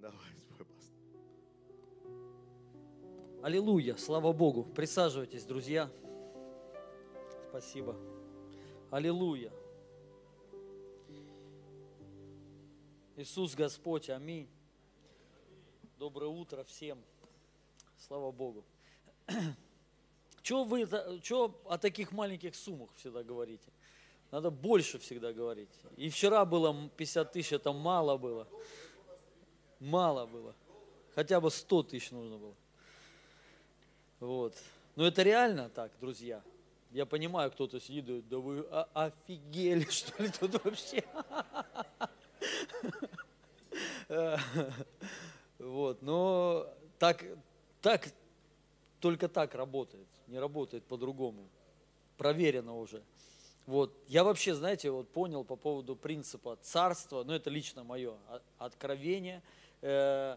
Давай, спой, пастор. Аллилуйя, слава Богу. Присаживайтесь, друзья. Спасибо. Аллилуйя. Иисус Господь, аминь. Доброе утро всем. Слава Богу. Чего вы чё о таких маленьких суммах всегда говорите? Надо больше всегда говорить. И вчера было 50 тысяч, это мало было. Мало было. Хотя бы 100 тысяч нужно было. Вот. Но это реально так, друзья. Я понимаю, кто-то сидит, говорит, да вы офигели, что ли, тут вообще? Вот, но так, так, только так работает, не работает по-другому. Проверено уже. Вот. Я вообще, знаете, вот понял по поводу принципа царства, ну это лично мое откровение. Э,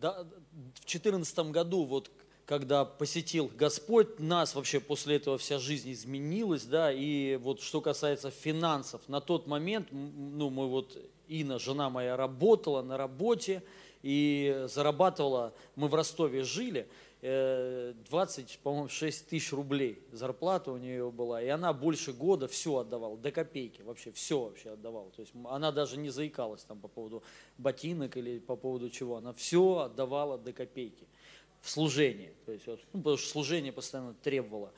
в четырнадцатом году, вот когда посетил Господь нас, вообще после этого вся жизнь изменилась, да, и вот что касается финансов, на тот момент, ну, мы вот, Ина, жена моя, работала на работе и зарабатывала, мы в Ростове жили, 20, по-моему, 6 тысяч рублей зарплата у нее была, и она больше года все отдавала, до копейки, вообще все вообще отдавала. То есть она даже не заикалась там по поводу ботинок или по поводу чего, она все отдавала до копейки в служении, то есть, ну, потому что служение постоянно требовало.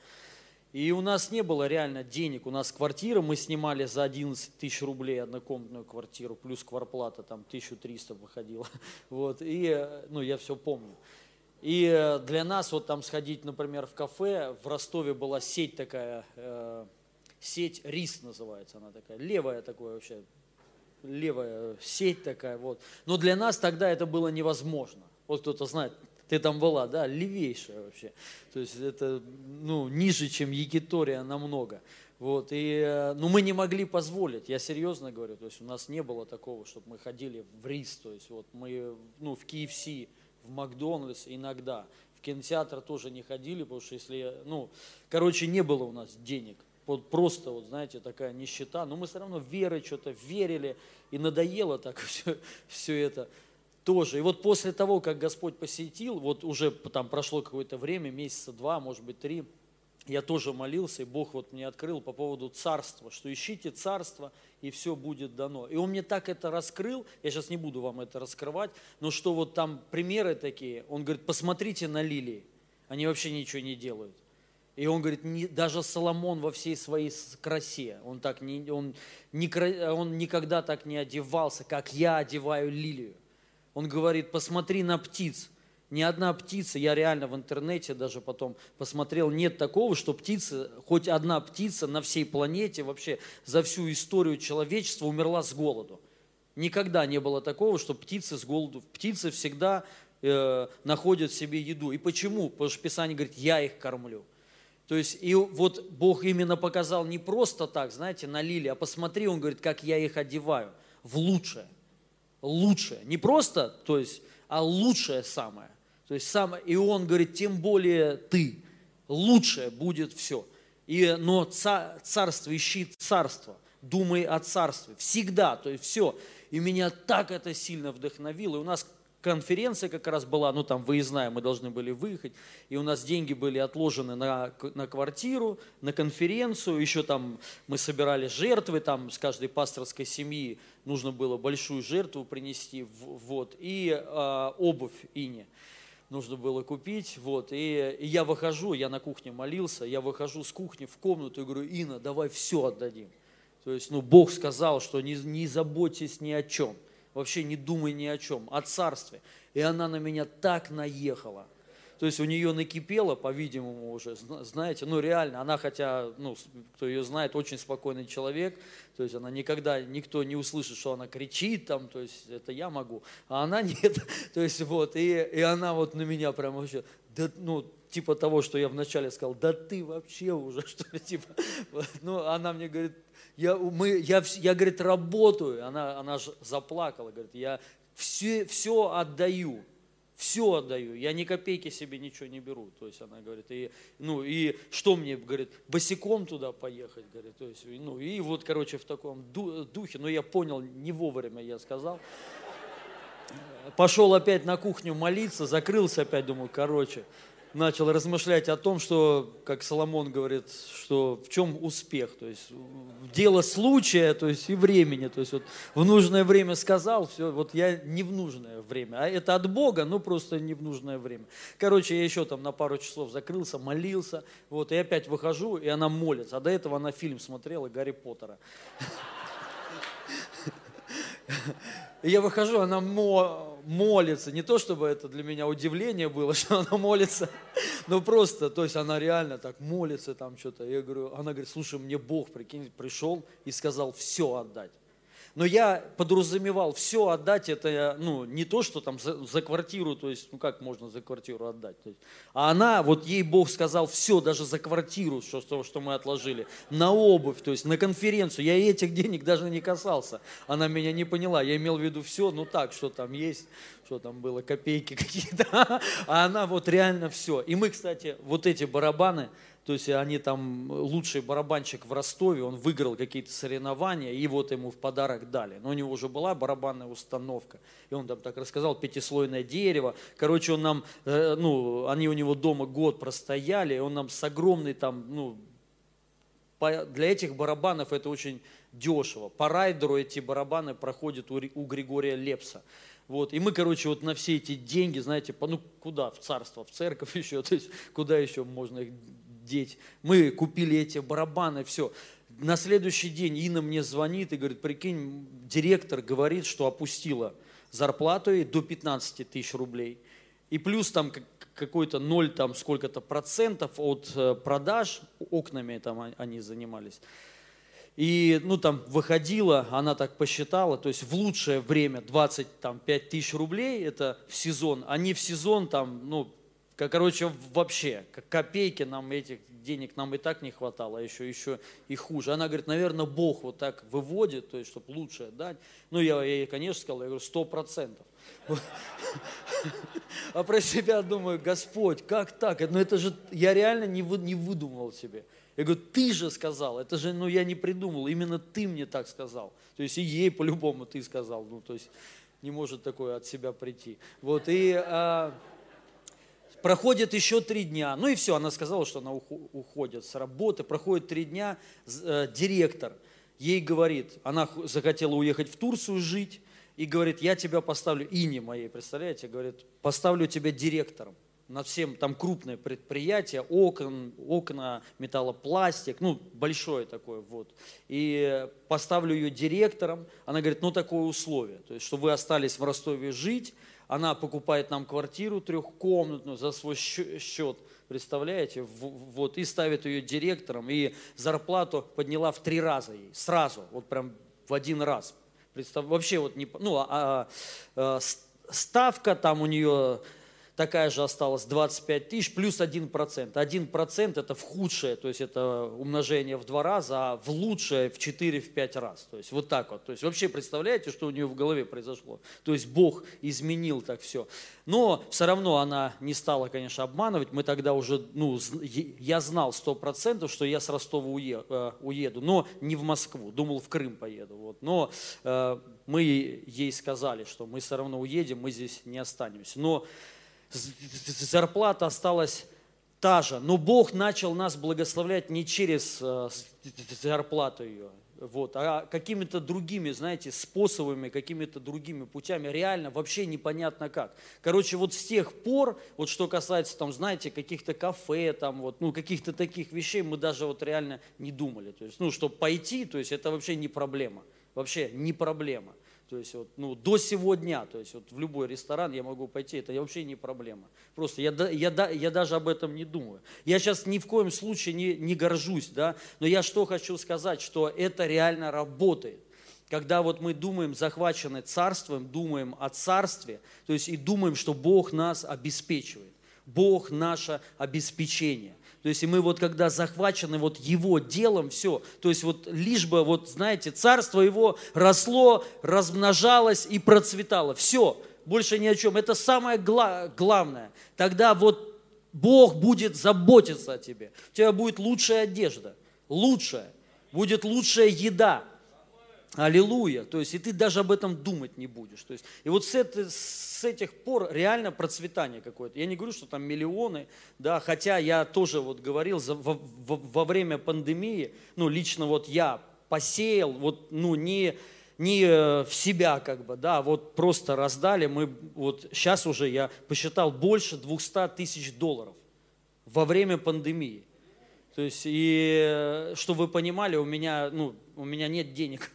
И у нас не было реально денег, у нас квартира, мы снимали за 11 тысяч рублей однокомнатную квартиру, плюс кварплата там 1300 выходила, вот, и, ну, я все помню. И э, для нас вот там сходить, например, в кафе, в Ростове была сеть такая, э, сеть РИС называется она такая, левая такое вообще, левая сеть такая вот. Но для нас тогда это было невозможно. Вот кто-то знает, ты там была, да, левейшая вообще. То есть это, ну, ниже, чем Якитория намного. Вот, и, э, ну, мы не могли позволить, я серьезно говорю, то есть у нас не было такого, чтобы мы ходили в РИС, то есть вот мы, ну, в KFC, Макдональдс иногда. В кинотеатр тоже не ходили, потому что если, ну, короче, не было у нас денег. Вот просто, вот знаете, такая нищета. Но мы все равно верой что-то верили, и надоело так все, все это тоже. И вот после того, как Господь посетил, вот уже там прошло какое-то время, месяца два, может быть, три, я тоже молился, и Бог вот мне открыл по поводу царства, что ищите царство, и все будет дано. И Он мне так это раскрыл, я сейчас не буду вам это раскрывать, но что вот там примеры такие, Он говорит, посмотрите на лилии, они вообще ничего не делают. И он говорит, не, даже Соломон во всей своей красе, он, так не, он, не, он никогда так не одевался, как я одеваю лилию. Он говорит, посмотри на птиц, ни одна птица, я реально в интернете даже потом посмотрел, нет такого, что птица, хоть одна птица на всей планете, вообще за всю историю человечества умерла с голоду. Никогда не было такого, что птицы с голоду. Птицы всегда э, находят себе еду. И почему? Потому что Писание говорит, я их кормлю. То есть, и вот Бог именно показал не просто так, знаете, на лилии, а посмотри, Он говорит, как я их одеваю в лучшее. Лучшее. Не просто, то есть, а лучшее самое. То есть сам, и он говорит, тем более ты, лучшее будет все. И, но царство, ищи царство, думай о царстве, всегда, то есть все. И меня так это сильно вдохновило. И у нас конференция как раз была, ну там выездная, мы должны были выехать, и у нас деньги были отложены на, на квартиру, на конференцию, еще там мы собирали жертвы, там с каждой пасторской семьи нужно было большую жертву принести, вот, и э, обувь Ине нужно было купить, вот, и, и я выхожу, я на кухне молился, я выхожу с кухни в комнату и говорю, Инна, давай все отдадим. То есть, ну, Бог сказал, что не, не заботьтесь ни о чем, вообще не думай ни о чем, о царстве. И она на меня так наехала – то есть у нее накипело, по-видимому, уже, знаете, ну реально, она хотя, ну, кто ее знает, очень спокойный человек, то есть она никогда, никто не услышит, что она кричит там, то есть это я могу, а она нет, то есть вот, и, и она вот на меня прям вообще, да, ну, типа того, что я вначале сказал, да ты вообще уже, что ли, типа, ну, она мне говорит, я, мы, я, я, говорит, работаю, она, она же заплакала, говорит, я все, все отдаю, все отдаю, я ни копейки себе ничего не беру. То есть она говорит, и, ну и что мне, говорит, босиком туда поехать, говорит, то есть, ну и вот, короче, в таком духе, но я понял, не вовремя я сказал. пошел опять на кухню молиться, закрылся опять, думаю, короче, начал размышлять о том, что, как Соломон говорит, что в чем успех, то есть дело случая, то есть и времени, то есть вот в нужное время сказал, все, вот я не в нужное время, а это от Бога, но просто не в нужное время. Короче, я еще там на пару часов закрылся, молился, вот, и опять выхожу, и она молится, а до этого она фильм смотрела Гарри Поттера. Я выхожу, она молится. Не то, чтобы это для меня удивление было, что она молится, но просто, то есть она реально так молится там что-то. Я говорю, она говорит, слушай, мне Бог, прикинь, пришел и сказал все отдать. Но я подразумевал, все отдать, это ну, не то, что там за, за квартиру, то есть, ну как можно за квартиру отдать. То есть, а она, вот ей Бог сказал, все, даже за квартиру, что, что, что мы отложили, на обувь, то есть на конференцию. Я этих денег даже не касался. Она меня не поняла. Я имел в виду все, ну так, что там есть, что там было, копейки какие-то. А она вот реально все. И мы, кстати, вот эти барабаны, то есть они там, лучший барабанщик в Ростове, он выиграл какие-то соревнования, и вот ему в подарок дали. Но у него уже была барабанная установка. И он там так рассказал, пятислойное дерево. Короче, он нам, э, ну, они у него дома год простояли, и он нам с огромной там, ну, для этих барабанов это очень дешево. По райдеру эти барабаны проходят у Григория Лепса. Вот, и мы, короче, вот на все эти деньги, знаете, по, ну куда, в царство, в церковь еще, то есть куда еще можно их деть. Мы купили эти барабаны, все. На следующий день Инна мне звонит и говорит, прикинь, директор говорит, что опустила зарплату ей до 15 тысяч рублей. И плюс там какой-то ноль, там сколько-то процентов от э, продаж, окнами там они занимались. И, ну, там, выходила, она так посчитала, то есть в лучшее время 25 тысяч рублей, это в сезон, а не в сезон, там, ну, Короче, вообще, копейки нам этих денег нам и так не хватало, а еще, еще и хуже. Она говорит, наверное, Бог вот так выводит, то есть, чтобы лучше дать. Ну, я ей, конечно, сказал, я говорю, сто процентов. А про себя думаю, Господь, как так? Ну, это же, я реально не, вы, не выдумывал себе. Я говорю, ты же сказал, это же, ну, я не придумал, именно ты мне так сказал. То есть, и ей по-любому ты сказал, ну, то есть, не может такое от себя прийти. Вот, и... А, Проходит еще три дня. Ну и все, она сказала, что она уходит с работы. Проходит три дня, э, директор ей говорит, она захотела уехать в Турцию жить, и говорит, я тебя поставлю, Ине моей, представляете, говорит, поставлю тебя директором над всем, там крупное предприятие, окон, окна, металлопластик, ну, большое такое, вот. И поставлю ее директором, она говорит, ну, такое условие, то есть, что вы остались в Ростове жить, она покупает нам квартиру трехкомнатную за свой счет, представляете, вот, и ставит ее директором, и зарплату подняла в три раза ей, сразу, вот прям в один раз. Представ... Вообще вот не, ну, а, а, а ставка там у нее такая же осталась 25 тысяч плюс 1%. 1% это в худшее, то есть это умножение в два раза, а в лучшее в 4-5 раз. То есть вот так вот. То есть вообще представляете, что у нее в голове произошло? То есть Бог изменил так все. Но все равно она не стала, конечно, обманывать. Мы тогда уже, ну, я знал 100%, что я с Ростова э, уеду, но не в Москву, думал в Крым поеду. Вот. Но э, мы ей сказали, что мы все равно уедем, мы здесь не останемся. Но зарплата осталась та же, но Бог начал нас благословлять не через э, зарплату ее, вот, а какими-то другими, знаете, способами, какими-то другими путями, реально вообще непонятно как. Короче, вот с тех пор, вот что касается, там, знаете, каких-то кафе, там, вот, ну, каких-то таких вещей, мы даже вот реально не думали. То есть, ну, чтобы пойти, то есть это вообще не проблема, вообще не проблема. То есть вот, ну, до сегодня, то есть вот в любой ресторан я могу пойти, это вообще не проблема. Просто я, я, я даже об этом не думаю. Я сейчас ни в коем случае не, не горжусь, да, но я что хочу сказать, что это реально работает. Когда вот мы думаем, захвачены царством, думаем о царстве, то есть и думаем, что Бог нас обеспечивает. Бог наше обеспечение. То есть и мы вот когда захвачены вот его делом, все, то есть вот лишь бы, вот знаете, царство его росло, размножалось и процветало. Все, больше ни о чем. Это самое гла- главное. Тогда вот Бог будет заботиться о тебе. У тебя будет лучшая одежда, лучшая, будет лучшая еда. Аллилуйя. То есть, и ты даже об этом думать не будешь. То есть, и вот с, это, с этих пор реально процветание какое-то. Я не говорю, что там миллионы, да, хотя я тоже вот говорил за, во, во, во время пандемии, ну, лично вот я посеял, вот, ну, не, не э, в себя как бы, да, вот просто раздали, мы вот сейчас уже я посчитал больше 200 тысяч долларов во время пандемии. То есть, и э, чтобы вы понимали, у меня, ну, у меня нет денег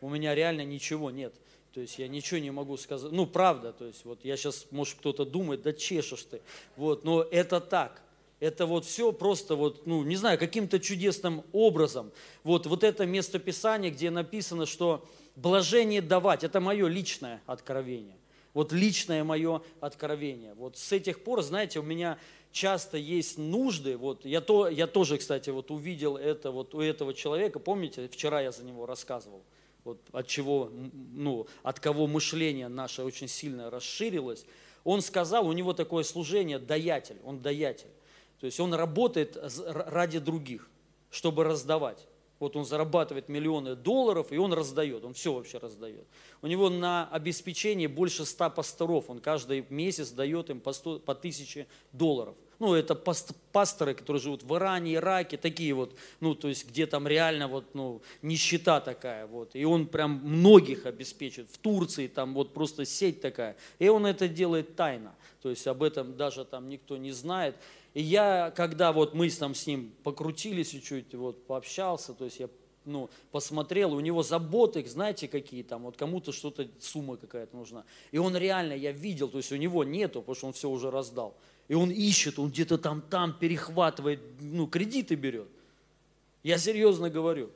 у меня реально ничего нет. То есть я ничего не могу сказать. Ну, правда, то есть вот я сейчас, может, кто-то думает, да чешешь ты. Вот, но это так. Это вот все просто вот, ну, не знаю, каким-то чудесным образом. Вот, вот это местописание, где написано, что блажение давать, это мое личное откровение. Вот личное мое откровение. Вот с этих пор, знаете, у меня часто есть нужды. Вот я, то, я тоже, кстати, вот увидел это вот у этого человека. Помните, вчера я за него рассказывал вот от чего, ну, от кого мышление наше очень сильно расширилось, он сказал, у него такое служение, даятель, он даятель. То есть он работает ради других, чтобы раздавать. Вот он зарабатывает миллионы долларов, и он раздает, он все вообще раздает. У него на обеспечение больше ста пасторов, он каждый месяц дает им по, 100, по тысяче долларов ну, это пасторы, которые живут в Иране, Ираке, такие вот, ну, то есть, где там реально вот, ну, нищета такая, вот, и он прям многих обеспечит, в Турции там вот просто сеть такая, и он это делает тайно, то есть, об этом даже там никто не знает, и я, когда вот мы там с ним покрутились чуть-чуть, вот, пообщался, то есть, я ну, посмотрел, у него заботы, знаете, какие там, вот кому-то что-то, сумма какая-то нужна. И он реально, я видел, то есть у него нету, потому что он все уже раздал. И он ищет, он где-то там, там перехватывает, ну, кредиты берет. Я серьезно говорю.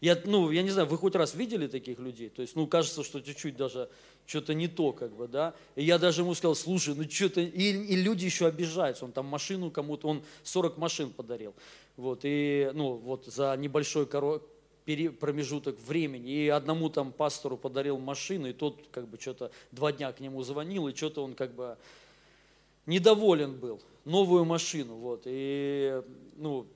Я, ну, я не знаю, вы хоть раз видели таких людей? То есть, ну, кажется, что чуть-чуть даже что-то не то, как бы, да. И я даже ему сказал, слушай, ну, что-то... И, и люди еще обижаются. Он там машину кому-то, он 40 машин подарил. Вот, и, ну, вот за небольшой коро... промежуток времени. И одному там пастору подарил машину, и тот, как бы, что-то два дня к нему звонил, и что-то он, как бы, недоволен был, новую машину, вот, и, ну,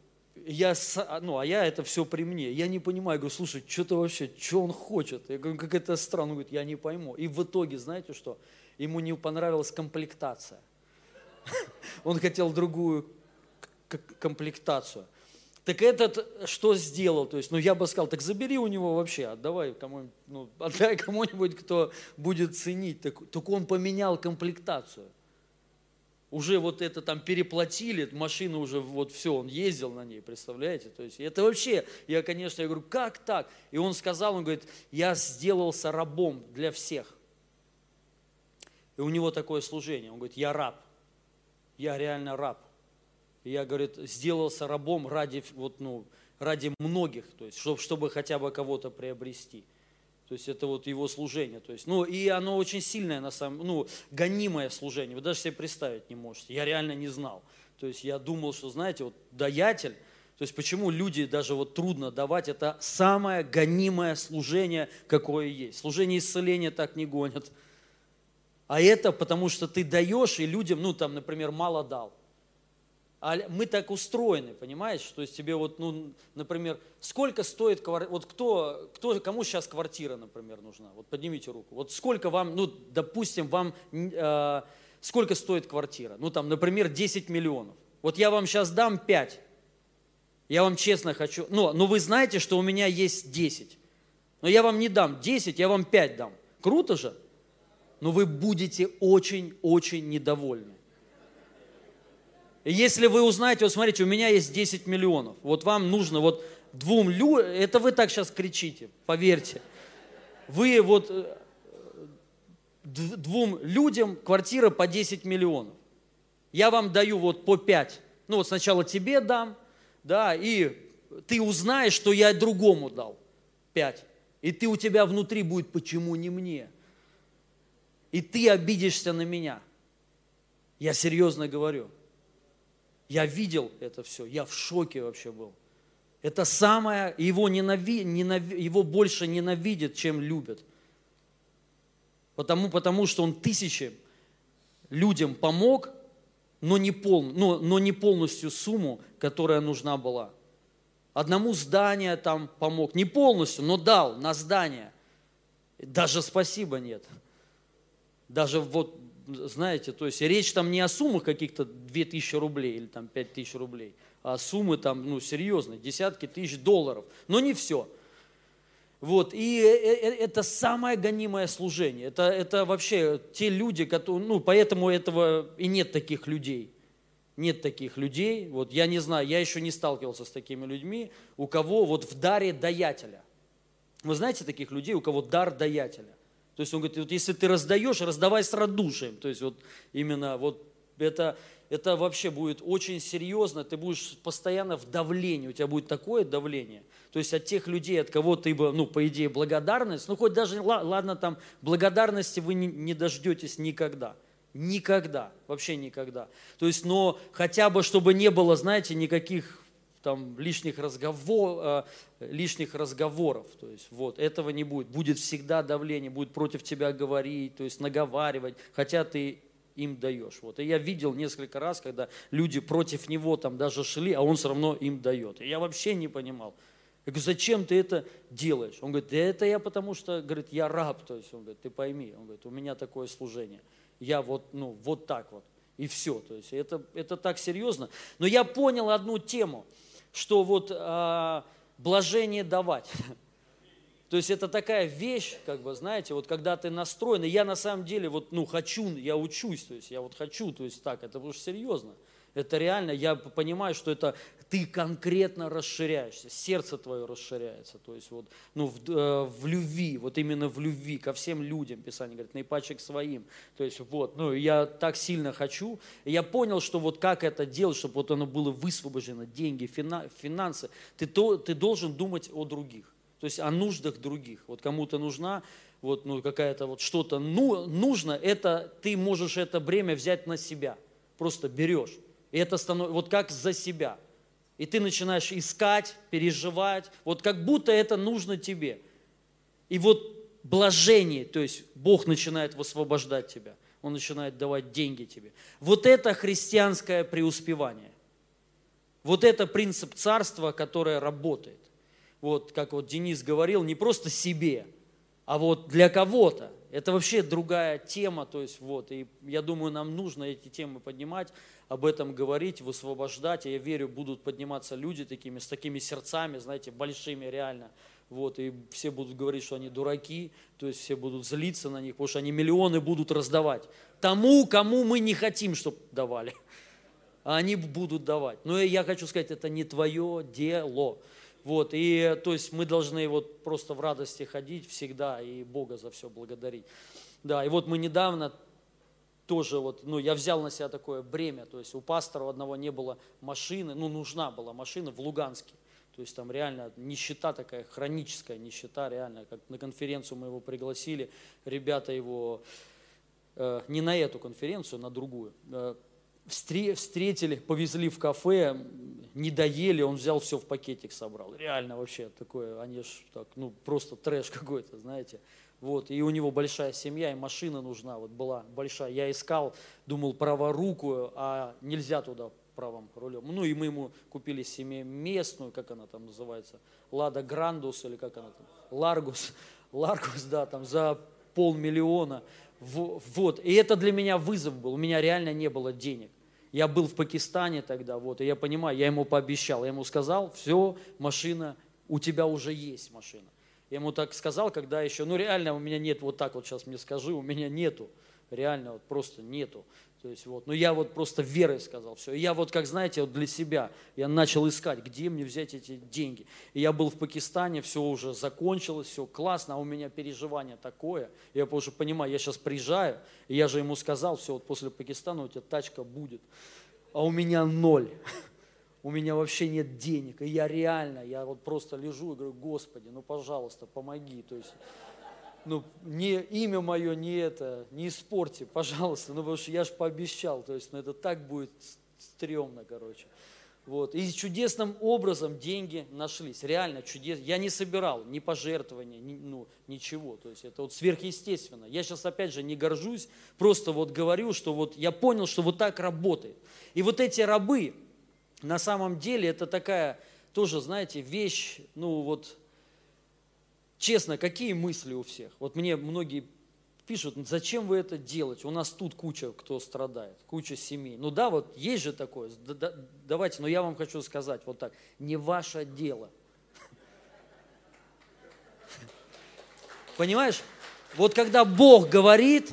я, ну, а я это все при мне. Я не понимаю, говорю, слушай, что-то вообще, что он хочет? Я говорю, как это странно, он говорит, я не пойму. И в итоге, знаете что, ему не понравилась комплектация. Он хотел другую комплектацию. Так этот что сделал? То есть, ну я бы сказал, так забери у него вообще, отдавай кому-нибудь, ну, отдай кому-нибудь, кто будет ценить. Так, так он поменял комплектацию уже вот это там переплатили, машина уже вот все, он ездил на ней, представляете? То есть это вообще, я, конечно, я говорю, как так? И он сказал, он говорит, я сделался рабом для всех. И у него такое служение, он говорит, я раб, я реально раб. И я, говорит, сделался рабом ради, вот, ну, ради многих, то есть, чтобы, чтобы хотя бы кого-то приобрести. То есть это вот его служение. То есть, ну, и оно очень сильное, на самом, ну, гонимое служение. Вы даже себе представить не можете. Я реально не знал. То есть я думал, что, знаете, вот даятель, то есть почему люди даже вот трудно давать, это самое гонимое служение, какое есть. Служение исцеления так не гонят. А это потому, что ты даешь, и людям, ну там, например, мало дал. А мы так устроены, понимаешь? То есть тебе вот, ну, например, сколько стоит квартира, вот кто, кто, кому сейчас квартира, например, нужна? Вот поднимите руку. Вот сколько вам, ну, допустим, вам, э, сколько стоит квартира? Ну, там, например, 10 миллионов. Вот я вам сейчас дам 5. Я вам честно хочу, ну, но вы знаете, что у меня есть 10. Но я вам не дам 10, я вам 5 дам. Круто же? Но вы будете очень-очень недовольны. Если вы узнаете, вот смотрите, у меня есть 10 миллионов, вот вам нужно вот двум людям, это вы так сейчас кричите, поверьте. Вы вот э, двум людям квартира по 10 миллионов. Я вам даю вот по 5. Ну вот сначала тебе дам, да, и ты узнаешь, что я другому дал 5. И ты у тебя внутри будет, почему не мне? И ты обидишься на меня. Я серьезно говорю. Я видел это все, я в шоке вообще был. Это самое, его, ненави, ненави, его больше ненавидят, чем любят. Потому, потому что он тысячи людям помог, но не, пол, но, но не полностью сумму, которая нужна была. Одному здание там помог, не полностью, но дал на здание – Даже спасибо нет. Даже вот, знаете, то есть речь там не о суммах каких-то 2000 рублей или там 5000 рублей, а суммы там, ну, серьезные, десятки тысяч долларов. Но не все. Вот, и э, э, это самое гонимое служение. Это, это вообще те люди, которые, ну, поэтому этого и нет таких людей. Нет таких людей. Вот я не знаю, я еще не сталкивался с такими людьми, у кого вот в даре даятеля. Вы знаете таких людей, у кого дар даятеля? То есть он говорит, вот если ты раздаешь, раздавай с радушием. То есть вот именно вот это, это вообще будет очень серьезно, ты будешь постоянно в давлении, у тебя будет такое давление. То есть от тех людей, от кого ты бы, ну, по идее, благодарность, ну, хоть даже, ладно, там, благодарности вы не, не дождетесь никогда. Никогда, вообще никогда. То есть, но хотя бы, чтобы не было, знаете, никаких там лишних, разговор, э, лишних разговоров. То есть вот этого не будет. Будет всегда давление, будет против тебя говорить, то есть наговаривать, хотя ты им даешь. Вот. И я видел несколько раз, когда люди против него там даже шли, а он все равно им дает. И я вообще не понимал. Я говорю, зачем ты это делаешь? Он говорит, да это я потому что, говорит, я раб. То есть он говорит, ты пойми, он говорит, у меня такое служение. Я вот, ну, вот так вот. И все. То есть это, это так серьезно. Но я понял одну тему, что вот а, блажение давать. То есть это такая вещь, как бы, знаете, вот когда ты настроен, и я на самом деле вот, ну, хочу, я учусь, то есть я вот хочу, то есть так, это уж серьезно. Это реально, я понимаю, что это ты конкретно расширяешься, сердце твое расширяется, то есть вот, ну, в, э, в любви, вот именно в любви ко всем людям, Писание говорит, наипаче к своим, то есть вот, ну, я так сильно хочу, я понял, что вот как это делать, чтобы вот оно было высвобождено, деньги, финансы, ты, то, ты должен думать о других то есть о нуждах других. Вот кому-то нужна вот, ну, какая-то вот что-то ну, нужно, это ты можешь это бремя взять на себя. Просто берешь. И это становится, вот как за себя. И ты начинаешь искать, переживать, вот как будто это нужно тебе. И вот блажение, то есть Бог начинает высвобождать тебя, Он начинает давать деньги тебе. Вот это христианское преуспевание. Вот это принцип царства, которое работает вот как вот Денис говорил, не просто себе, а вот для кого-то. Это вообще другая тема, то есть вот, и я думаю, нам нужно эти темы поднимать, об этом говорить, высвобождать, и я верю, будут подниматься люди такими, с такими сердцами, знаете, большими реально, вот, и все будут говорить, что они дураки, то есть все будут злиться на них, потому что они миллионы будут раздавать тому, кому мы не хотим, чтобы давали, а они будут давать. Но я хочу сказать, это не твое дело. Вот, и то есть мы должны вот просто в радости ходить всегда и Бога за все благодарить. Да, и вот мы недавно тоже вот, ну, я взял на себя такое бремя, то есть у пастора одного не было машины, ну, нужна была машина в Луганске. То есть там реально нищета такая, хроническая нищета, реально, как на конференцию мы его пригласили, ребята его, э, не на эту конференцию, на другую, э, встретили, повезли в кафе, не доели, он взял все в пакетик собрал. Реально вообще такое, они ж так, ну просто трэш какой-то, знаете. Вот, и у него большая семья, и машина нужна, вот была большая. Я искал, думал, праворукую, а нельзя туда правым рулем. Ну и мы ему купили семиместную, как она там называется, Лада Грандус или как она там, Ларгус, Ларгус, да, там за полмиллиона. Вот, и это для меня вызов был, у меня реально не было денег. Я был в Пакистане тогда, вот, и я понимаю, я ему пообещал, я ему сказал, все, машина, у тебя уже есть машина. Я ему так сказал, когда еще, ну реально у меня нет, вот так вот сейчас мне скажи, у меня нету, реально вот просто нету. То есть вот, ну я вот просто верой сказал все. И я вот, как знаете, вот для себя, я начал искать, где мне взять эти деньги. И я был в Пакистане, все уже закончилось, все классно, а у меня переживание такое. Я уже понимаю, я сейчас приезжаю, и я же ему сказал, все, вот после Пакистана у тебя тачка будет. А у меня ноль. У меня вообще нет денег. И я реально, я вот просто лежу и говорю, Господи, ну пожалуйста, помоги. То есть ну, не имя мое не это, не испорти, пожалуйста, ну, потому что я же пообещал, то есть, ну, это так будет стрёмно, короче. Вот. И чудесным образом деньги нашлись, реально чудес. Я не собирал ни пожертвования, ни, ну, ничего, то есть это вот сверхъестественно. Я сейчас опять же не горжусь, просто вот говорю, что вот я понял, что вот так работает. И вот эти рабы, на самом деле, это такая тоже, знаете, вещь, ну вот, честно, какие мысли у всех? Вот мне многие пишут, зачем вы это делаете? У нас тут куча кто страдает, куча семей. Ну да, вот есть же такое. Давайте, но я вам хочу сказать вот так. Не ваше дело. Понимаешь? Вот когда Бог говорит,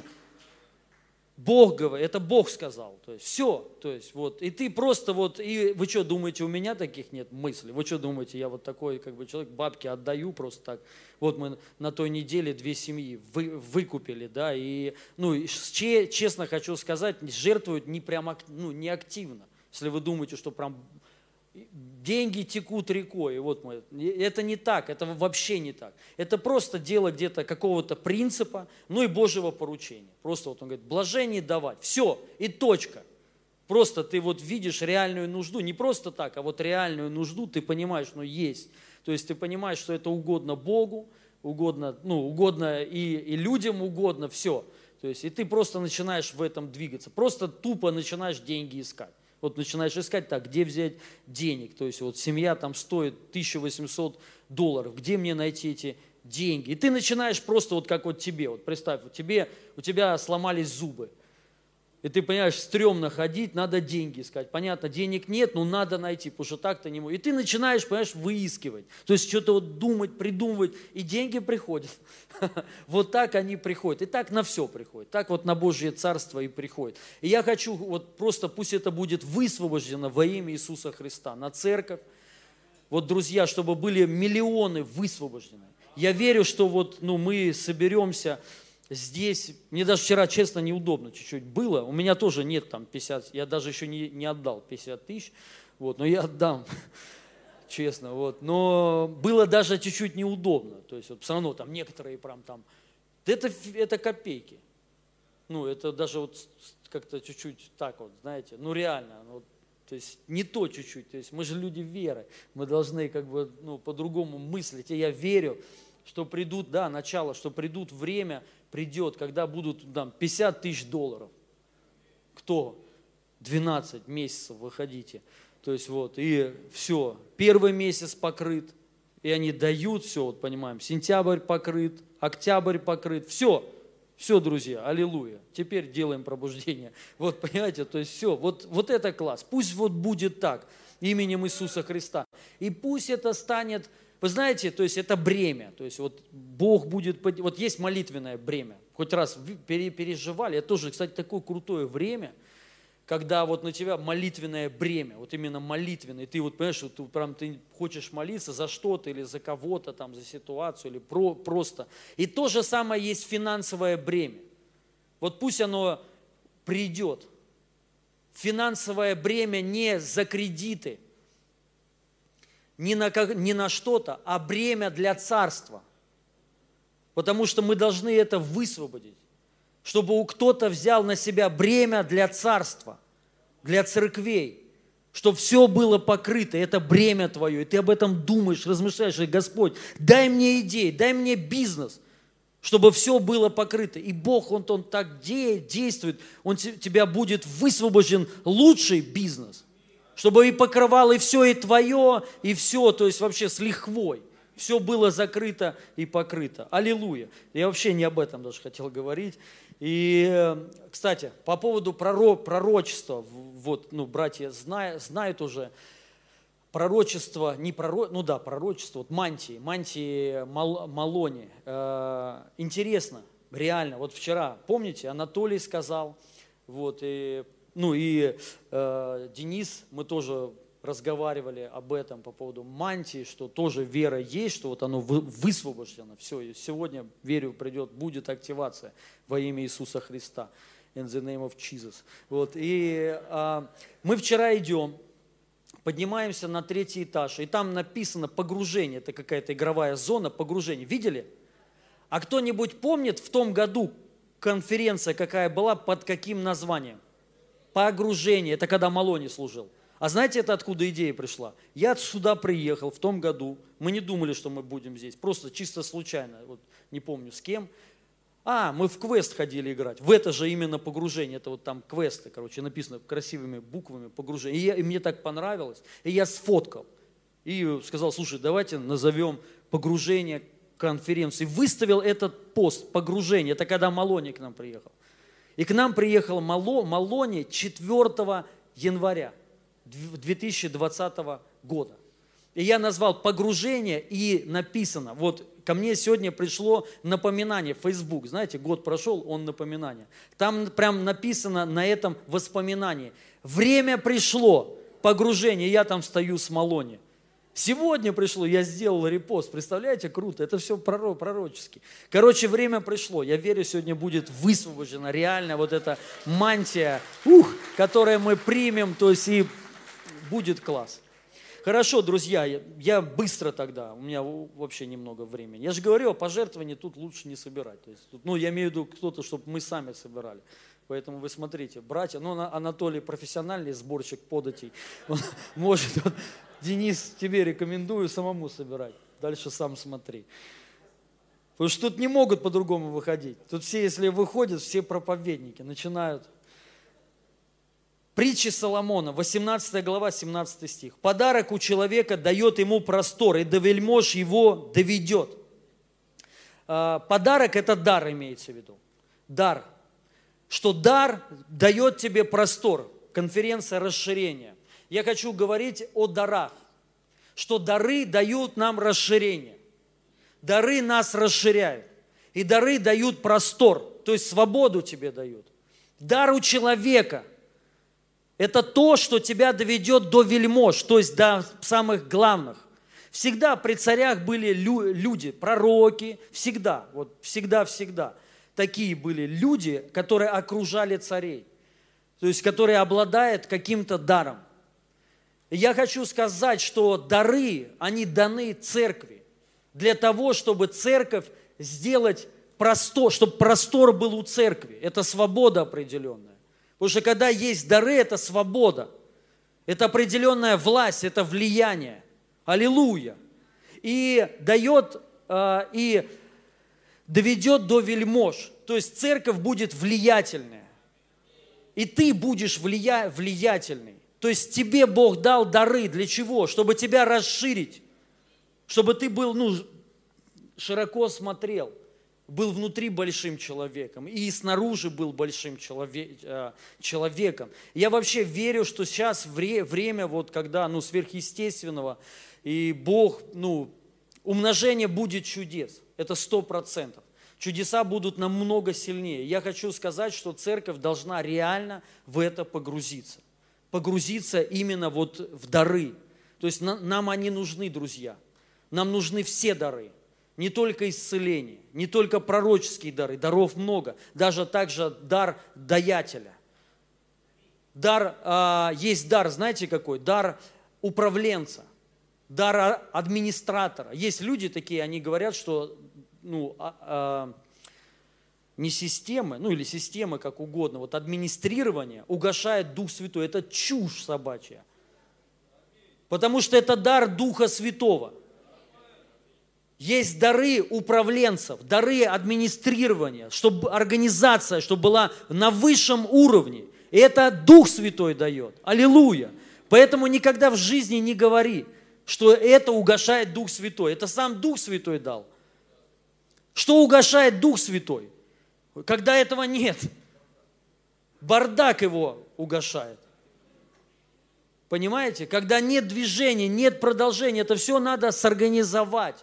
Бог говорит, это Бог сказал. То есть все. То есть вот, и ты просто вот, и вы что думаете, у меня таких нет мыслей? Вы что думаете, я вот такой как бы человек, бабки отдаю просто так. Вот мы на той неделе две семьи вы, выкупили, да, и, ну, и, честно хочу сказать, жертвуют не прям, ну, не активно. Если вы думаете, что прям деньги текут рекой. Вот мы. Это не так, это вообще не так. Это просто дело где-то какого-то принципа, ну и Божьего поручения. Просто вот он говорит, блажение давать. Все, и точка. Просто ты вот видишь реальную нужду, не просто так, а вот реальную нужду ты понимаешь, ну есть. То есть ты понимаешь, что это угодно Богу, угодно, ну, угодно и, и людям угодно, все. То есть и ты просто начинаешь в этом двигаться, просто тупо начинаешь деньги искать. Вот начинаешь искать, так, где взять денег? То есть вот семья там стоит 1800 долларов, где мне найти эти деньги? И ты начинаешь просто вот как вот тебе, вот представь, вот тебе, у тебя сломались зубы – и ты понимаешь, стрёмно ходить, надо деньги искать. Понятно, денег нет, но надо найти, потому что так-то не можешь. И ты начинаешь, понимаешь, выискивать. То есть что-то вот думать, придумывать, и деньги приходят. Вот так они приходят. И так на все приходит. Так вот на Божье Царство и приходит. И я хочу вот просто, пусть это будет высвобождено во имя Иисуса Христа на церковь. Вот, друзья, чтобы были миллионы высвобождены. Я верю, что вот ну, мы соберемся, здесь, мне даже вчера, честно, неудобно чуть-чуть было. У меня тоже нет там 50, я даже еще не, не отдал 50 тысяч, вот, но я отдам, честно, вот. Но было даже чуть-чуть неудобно, то есть вот все равно там некоторые прям там, это, это копейки. Ну, это даже вот как-то чуть-чуть так вот, знаете, ну реально, ну, то есть не то чуть-чуть, то есть мы же люди веры, мы должны как бы ну, по-другому мыслить, и я верю, что придут, да, начало, что придут время, придет, когда будут там 50 тысяч долларов. Кто? 12 месяцев выходите. То есть вот, и все, первый месяц покрыт, и они дают все, вот понимаем, сентябрь покрыт, октябрь покрыт, все, все, друзья, аллилуйя. Теперь делаем пробуждение. Вот, понимаете, то есть все, вот, вот это класс. Пусть вот будет так, именем Иисуса Христа. И пусть это станет вы знаете, то есть это бремя, то есть вот Бог будет, вот есть молитвенное бремя, хоть раз переживали, это тоже, кстати, такое крутое время, когда вот на тебя молитвенное бремя, вот именно молитвенное, ты вот понимаешь, вот ты, прям ты хочешь молиться за что-то или за кого-то там, за ситуацию или про, просто. И то же самое есть финансовое бремя. Вот пусть оно придет. Финансовое бремя не за кредиты – не на, не на что-то, а бремя для царства. Потому что мы должны это высвободить, чтобы кто-то взял на себя бремя для царства, для церквей, чтобы все было покрыто, это бремя твое, и ты об этом думаешь, размышляешь, и Господь, дай мне идеи, дай мне бизнес, чтобы все было покрыто. И Бог, Он, он так действует, Он тебя будет высвобожден лучший бизнес – чтобы и покрывал и все, и твое, и все, то есть вообще с лихвой. Все было закрыто и покрыто. Аллилуйя. Я вообще не об этом даже хотел говорить. И, кстати, по поводу пророчества, вот, ну, братья знают, знают уже, пророчество, не проро, ну да, пророчество, вот мантии, мантии Мал, Малони. Э, интересно, реально, вот вчера, помните, Анатолий сказал, вот, и ну и э, Денис, мы тоже разговаривали об этом по поводу мантии, что тоже вера есть, что вот оно высвобождено. Все, и сегодня, верю, придет, будет активация во имя Иисуса Христа. In the name of Jesus. Вот, и э, мы вчера идем, поднимаемся на третий этаж, и там написано погружение, это какая-то игровая зона погружения. Видели? А кто-нибудь помнит в том году конференция какая была, под каким названием? Погружение. Это когда Малони служил. А знаете, это откуда идея пришла? Я сюда приехал в том году. Мы не думали, что мы будем здесь. Просто чисто случайно. Вот не помню с кем. А, мы в квест ходили играть. В это же именно погружение. Это вот там квесты, короче, написано красивыми буквами погружение. И, я, и мне так понравилось. И я сфоткал. И сказал, слушай, давайте назовем погружение конференцию, выставил этот пост погружение. Это когда Малони к нам приехал. И к нам приехал Мало, Малони 4 января 2020 года. И я назвал погружение, и написано, вот ко мне сегодня пришло напоминание, Facebook, знаете, год прошел, он напоминание. Там прям написано на этом воспоминании. Время пришло, погружение, я там стою с Малони. Сегодня пришло, я сделал репост. Представляете, круто. Это все пророчески. Короче, время пришло. Я верю, сегодня будет высвобождена реально вот эта мантия, ух, которую мы примем, то есть и будет класс. Хорошо, друзья, я, быстро тогда, у меня вообще немного времени. Я же говорю, пожертвования тут лучше не собирать. То есть, ну, я имею в виду кто-то, чтобы мы сами собирали. Поэтому вы смотрите, братья, ну, Анатолий профессиональный сборщик податей, он может, он, Денис, тебе рекомендую самому собирать. Дальше сам смотри. Потому что тут не могут по-другому выходить. Тут все, если выходят, все проповедники начинают. Притчи Соломона, 18 глава, 17 стих. Подарок у человека дает ему простор, и до вельмож его доведет. А, подарок – это дар, имеется в виду. Дар. Что дар дает тебе простор. Конференция расширения я хочу говорить о дарах, что дары дают нам расширение. Дары нас расширяют. И дары дают простор, то есть свободу тебе дают. Дар у человека – это то, что тебя доведет до вельмож, то есть до самых главных. Всегда при царях были люди, пророки, всегда, вот всегда-всегда. Такие были люди, которые окружали царей, то есть которые обладают каким-то даром – я хочу сказать, что дары, они даны церкви для того, чтобы церковь сделать простор, чтобы простор был у церкви. Это свобода определенная. Потому что когда есть дары, это свобода. Это определенная власть, это влияние. Аллилуйя. И дает, э, и доведет до вельмож. То есть церковь будет влиятельная. И ты будешь влия, влиятельный. То есть тебе Бог дал дары. Для чего? Чтобы тебя расширить. Чтобы ты был, ну, широко смотрел. Был внутри большим человеком. И снаружи был большим человек, э, человеком. Я вообще верю, что сейчас время, вот когда, ну, сверхъестественного, и Бог, ну, умножение будет чудес. Это сто процентов чудеса будут намного сильнее. Я хочу сказать, что церковь должна реально в это погрузиться погрузиться именно вот в дары. То есть нам они нужны, друзья. Нам нужны все дары. Не только исцеление, не только пророческие дары, даров много. Даже также дар даятеля. Дар, а, есть дар, знаете какой? Дар управленца, дар администратора. Есть люди такие, они говорят, что ну, а, а, не системы, ну или системы, как угодно, вот администрирование угошает Дух Святой. Это чушь собачья. Потому что это дар Духа Святого. Есть дары управленцев, дары администрирования, чтобы организация, чтобы была на высшем уровне. И это Дух Святой дает. Аллилуйя. Поэтому никогда в жизни не говори, что это угошает Дух Святой. Это сам Дух Святой дал. Что угошает Дух Святой? Когда этого нет, бардак его угошает. Понимаете? Когда нет движения, нет продолжения, это все надо сорганизовать.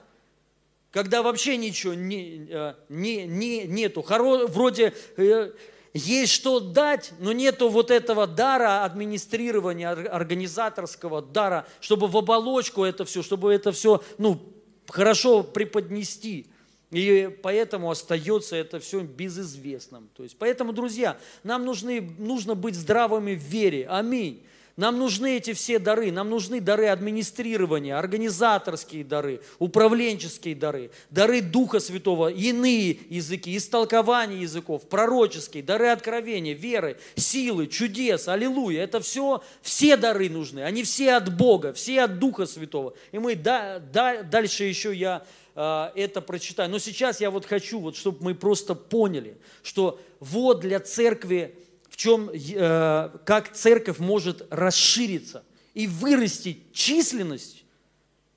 Когда вообще ничего не, э, не, не, нету. Хоро, вроде э, есть что дать, но нету вот этого дара администрирования, организаторского дара, чтобы в оболочку это все, чтобы это все ну, хорошо преподнести. И поэтому остается это все безызвестным. То есть, поэтому, друзья, нам нужны, нужно быть здравыми в вере. Аминь. Нам нужны эти все дары, нам нужны дары администрирования, организаторские дары, управленческие дары, дары Духа Святого, иные языки, истолкование языков, пророческие, дары откровения, веры, силы, чудес, аллилуйя. Это все, все дары нужны, они все от Бога, все от Духа Святого. И мы да, да, дальше еще я Э, это прочитаю. Но сейчас я вот хочу, вот, чтобы мы просто поняли, что вот для церкви, в чем, э, как церковь может расшириться и вырастить численность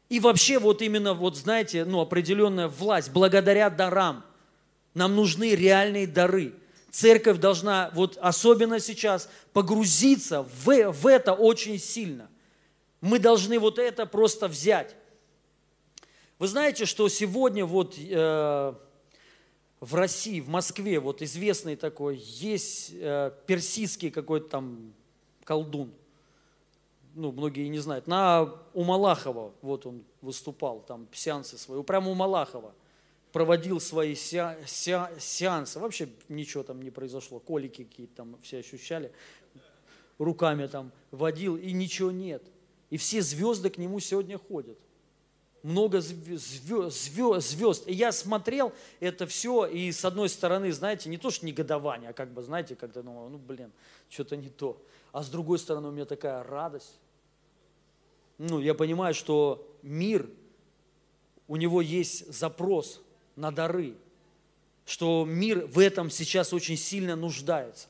И вообще вот именно, вот знаете, ну, определенная власть, благодаря дарам. Нам нужны реальные дары. Церковь должна, вот особенно сейчас, погрузиться в, в это очень сильно. Мы должны вот это просто взять. Вы знаете, что сегодня вот э, в России, в Москве, вот известный такой, есть э, персидский какой-то там колдун. Ну, многие не знают. На, у Малахова, вот он выступал, там сеансы свои, прямо у Малахова проводил свои сеансы. Вообще ничего там не произошло, колики какие-то там все ощущали. Руками там водил, и ничего нет. И все звезды к нему сегодня ходят много звезд, звезд. И я смотрел это все, и с одной стороны, знаете, не то, что негодование, а как бы, знаете, когда думал, ну, блин, что-то не то. А с другой стороны, у меня такая радость. Ну, я понимаю, что мир, у него есть запрос на дары, что мир в этом сейчас очень сильно нуждается.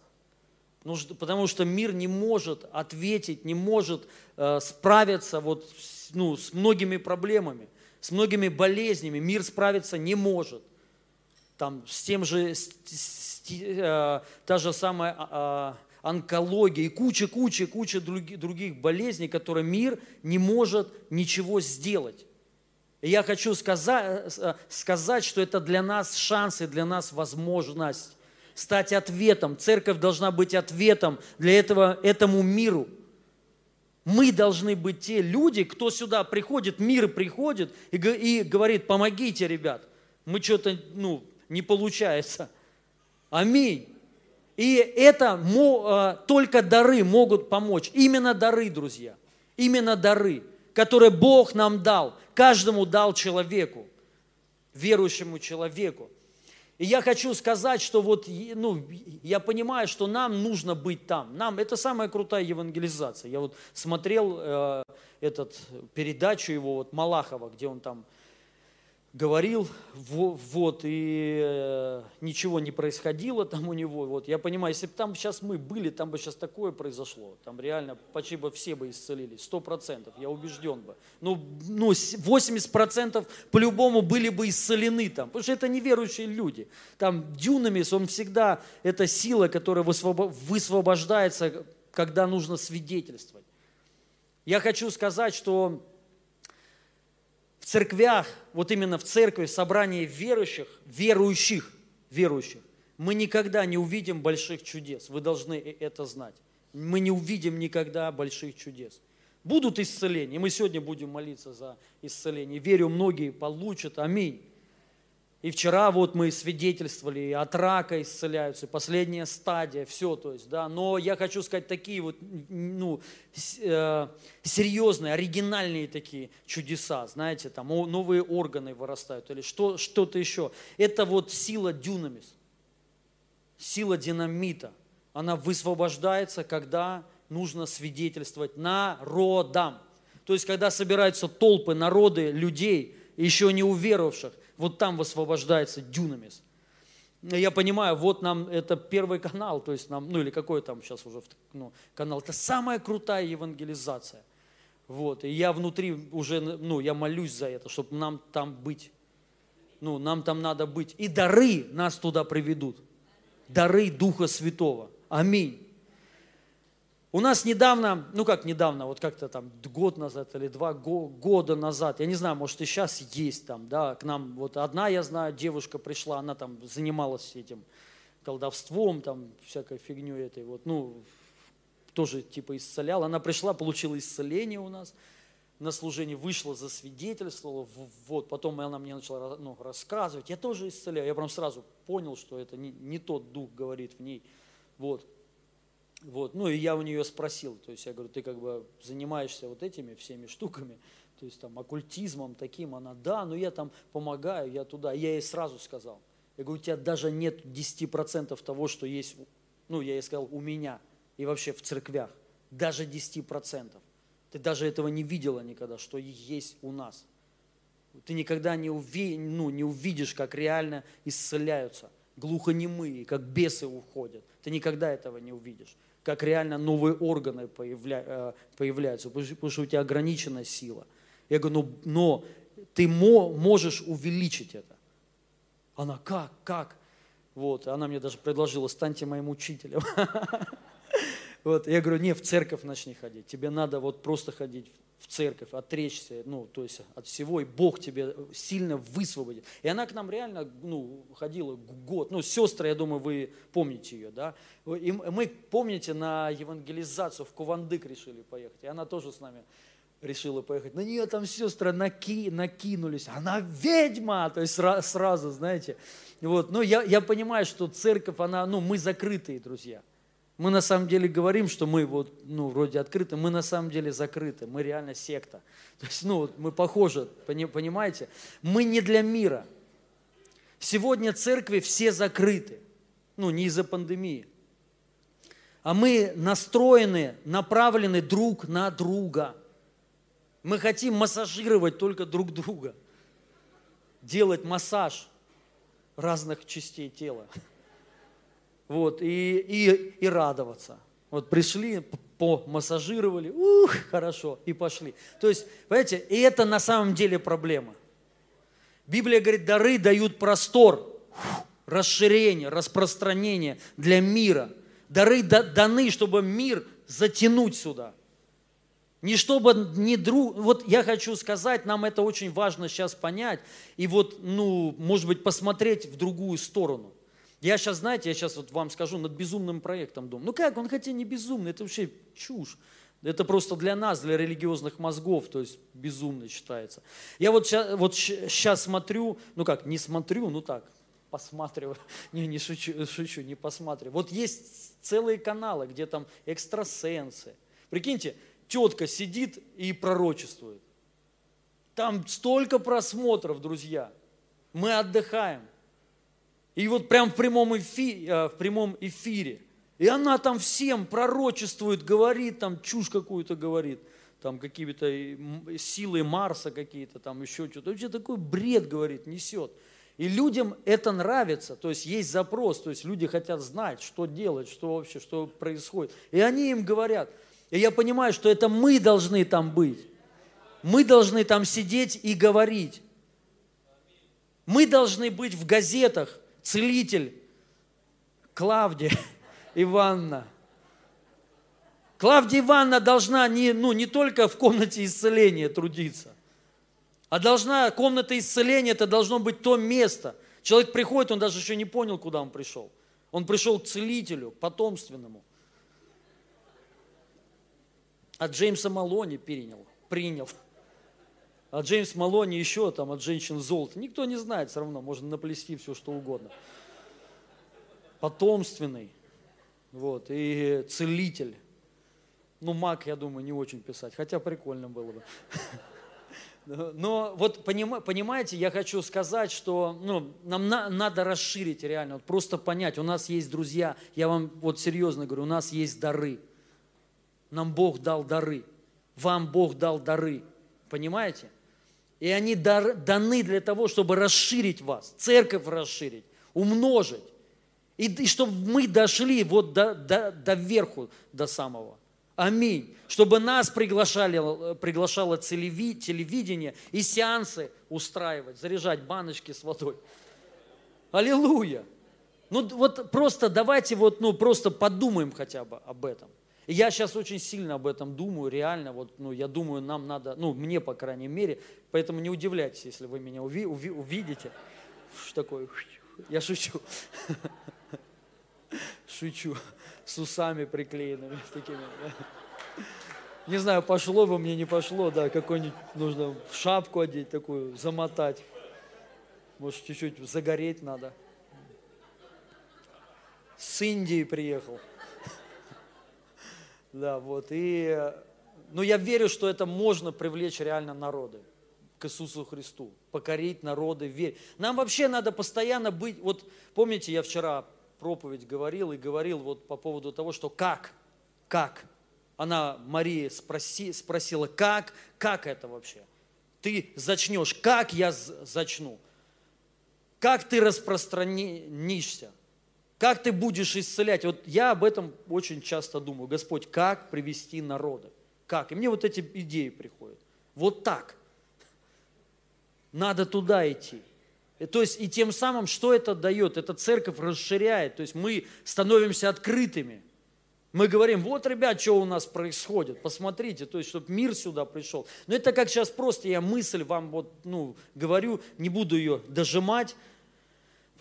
Потому что мир не может ответить, не может э, справиться вот ну, с многими проблемами, с многими болезнями мир справиться не может. Там, с тем же, с, с, э, та же самая э, онкология и куча-куча, куча других, других болезней, которые мир не может ничего сделать. И я хочу сказать, э, сказать, что это для нас шанс и для нас возможность стать ответом. Церковь должна быть ответом для этого, этому миру – мы должны быть те люди, кто сюда приходит, мир приходит и, и говорит, помогите, ребят, мы что-то, ну, не получается. Аминь. И это а, только дары могут помочь. Именно дары, друзья. Именно дары, которые Бог нам дал. Каждому дал человеку, верующему человеку. И я хочу сказать, что вот, ну, я понимаю, что нам нужно быть там. Нам, это самая крутая евангелизация. Я вот смотрел э, этот, передачу его, вот Малахова, где он там говорил, вот, и э, ничего не происходило там у него. Вот, я понимаю, если бы там сейчас мы были, там бы сейчас такое произошло. Там реально почти бы все бы исцелились, сто процентов, я убежден бы. Ну, ну 80 процентов по-любому были бы исцелены там, потому что это неверующие люди. Там дюнамис, он всегда, это сила, которая высвобождается, когда нужно свидетельствовать. Я хочу сказать, что в церквях, вот именно в церкви, в собрании верующих, верующих, верующих, мы никогда не увидим больших чудес. Вы должны это знать. Мы не увидим никогда больших чудес. Будут исцеления. Мы сегодня будем молиться за исцеление. Верю, многие получат. Аминь. И вчера вот мы свидетельствовали, от рака исцеляются, последняя стадия, все, то есть, да. Но я хочу сказать, такие вот, ну, э, серьезные, оригинальные такие чудеса, знаете, там новые органы вырастают или что, что-то еще. Это вот сила дюнамис, сила динамита. Она высвобождается, когда нужно свидетельствовать народам. То есть, когда собираются толпы, народы, людей, еще не уверовавших, вот там высвобождается дюнамис. Я понимаю, вот нам это первый канал, то есть нам, ну или какой там сейчас уже ну, канал, это самая крутая евангелизация. Вот, и я внутри уже, ну, я молюсь за это, чтобы нам там быть. Ну, нам там надо быть. И дары нас туда приведут. Дары Духа Святого. Аминь. У нас недавно, ну как недавно, вот как-то там год назад или два года назад, я не знаю, может и сейчас есть там, да, к нам вот одна, я знаю, девушка пришла, она там занималась этим колдовством, там всякой фигней этой, вот, ну, тоже типа исцеляла. Она пришла, получила исцеление у нас на служении, вышла, засвидетельствовала, вот, потом она мне начала ну, рассказывать, я тоже исцеляю, я прям сразу понял, что это не, не тот дух говорит в ней, вот. Вот. Ну и я у нее спросил, то есть я говорю, ты как бы занимаешься вот этими всеми штуками, то есть там оккультизмом таким, она, да, но я там помогаю, я туда. Я ей сразу сказал, я говорю, у тебя даже нет 10% того, что есть, ну я ей сказал, у меня и вообще в церквях, даже 10%. Ты даже этого не видела никогда, что есть у нас. Ты никогда не, уви, ну, не увидишь, как реально исцеляются глухонемые, как бесы уходят. Ты никогда этого не увидишь как реально новые органы появля, э, появляются, потому что у тебя ограниченная сила. Я говорю, ну, но ты можешь увеличить это. Она, как, как? Вот, она мне даже предложила, станьте моим учителем. Вот, я говорю, не, в церковь начни ходить. Тебе надо вот просто ходить в церковь, отречься, ну, то есть от всего, и Бог тебе сильно высвободит. И она к нам реально, ну, ходила год. Ну, сестры, я думаю, вы помните ее, да. И мы, помните, на евангелизацию в Кувандык решили поехать. И она тоже с нами решила поехать. На нее там сестры наки, накинулись. Она ведьма! То есть сразу, знаете. Вот. Но я, я понимаю, что церковь, она, ну, мы закрытые, друзья. Мы на самом деле говорим, что мы вот, ну, вроде открыты, мы на самом деле закрыты, мы реально секта. То есть, ну, мы похожи, понимаете? Мы не для мира. Сегодня церкви все закрыты, ну, не из-за пандемии. А мы настроены, направлены друг на друга. Мы хотим массажировать только друг друга, делать массаж разных частей тела вот, и, и, и радоваться. Вот пришли, помассажировали, ух, хорошо, и пошли. То есть, понимаете, и это на самом деле проблема. Библия говорит, дары дают простор, расширение, распространение для мира. Дары даны, чтобы мир затянуть сюда. Не чтобы не друг... Вот я хочу сказать, нам это очень важно сейчас понять. И вот, ну, может быть, посмотреть в другую сторону. Я сейчас, знаете, я сейчас вот вам скажу, над безумным проектом думаю. Ну как, он хотя не безумный, это вообще чушь. Это просто для нас, для религиозных мозгов, то есть безумно считается. Я вот сейчас, вот сейчас смотрю, ну как, не смотрю, ну так, посматриваю, не, не шучу, шучу, не посматриваю. Вот есть целые каналы, где там экстрасенсы. Прикиньте, тетка сидит и пророчествует. Там столько просмотров, друзья. Мы отдыхаем. И вот прям в прямом, эфире, э, в прямом эфире. И она там всем пророчествует, говорит, там чушь какую-то говорит, там какие-то силы Марса какие-то, там еще что-то. Вообще такой бред говорит, несет. И людям это нравится, то есть есть запрос, то есть люди хотят знать, что делать, что вообще, что происходит. И они им говорят. И я понимаю, что это мы должны там быть. Мы должны там сидеть и говорить. Мы должны быть в газетах, целитель Клавдия Ивановна. Клавдия Ивановна должна не, ну, не только в комнате исцеления трудиться, а должна, комната исцеления, это должно быть то место. Человек приходит, он даже еще не понял, куда он пришел. Он пришел к целителю, потомственному. От Джеймса Малони принял, принял. А Джеймс Малони еще там от женщин золото. Никто не знает все равно, можно наплести все, что угодно. Потомственный, вот, и целитель. Ну, маг, я думаю, не очень писать, хотя прикольно было бы. Но вот понимаете, я хочу сказать, что ну, нам на, надо расширить реально, вот просто понять, у нас есть друзья, я вам вот серьезно говорю, у нас есть дары. Нам Бог дал дары, вам Бог дал дары, понимаете? И они даны для того, чтобы расширить вас, церковь расширить, умножить. И, и чтобы мы дошли вот до, до, до верху, до самого. Аминь. Чтобы нас приглашали, приглашало телеви, телевидение и сеансы устраивать, заряжать баночки с водой. Аллилуйя. Ну вот просто давайте вот, ну просто подумаем хотя бы об этом. Я сейчас очень сильно об этом думаю, реально, вот, ну, я думаю, нам надо, ну, мне, по крайней мере, поэтому не удивляйтесь, если вы меня уви, уви, увидите. Что такое? Я шучу. Шучу. С усами приклеенными такими. Не знаю, пошло бы мне, не пошло, да, какой-нибудь нужно шапку одеть такую, замотать. Может, чуть-чуть загореть надо. С Индии приехал. Да, вот. И, ну, я верю, что это можно привлечь реально народы к Иисусу Христу, покорить народы, верь. Нам вообще надо постоянно быть, вот помните, я вчера проповедь говорил и говорил вот по поводу того, что как, как. Она, Мария, спроси, спросила, как, как это вообще? Ты зачнешь, как я зачну? Как ты распространишься? Как ты будешь исцелять? Вот я об этом очень часто думаю. Господь, как привести народы? Как? И мне вот эти идеи приходят. Вот так. Надо туда идти. И, то есть, и тем самым, что это дает? Это церковь расширяет. То есть мы становимся открытыми. Мы говорим, вот, ребят, что у нас происходит, посмотрите, то есть, чтобы мир сюда пришел. Но это как сейчас просто я мысль вам вот, ну, говорю, не буду ее дожимать,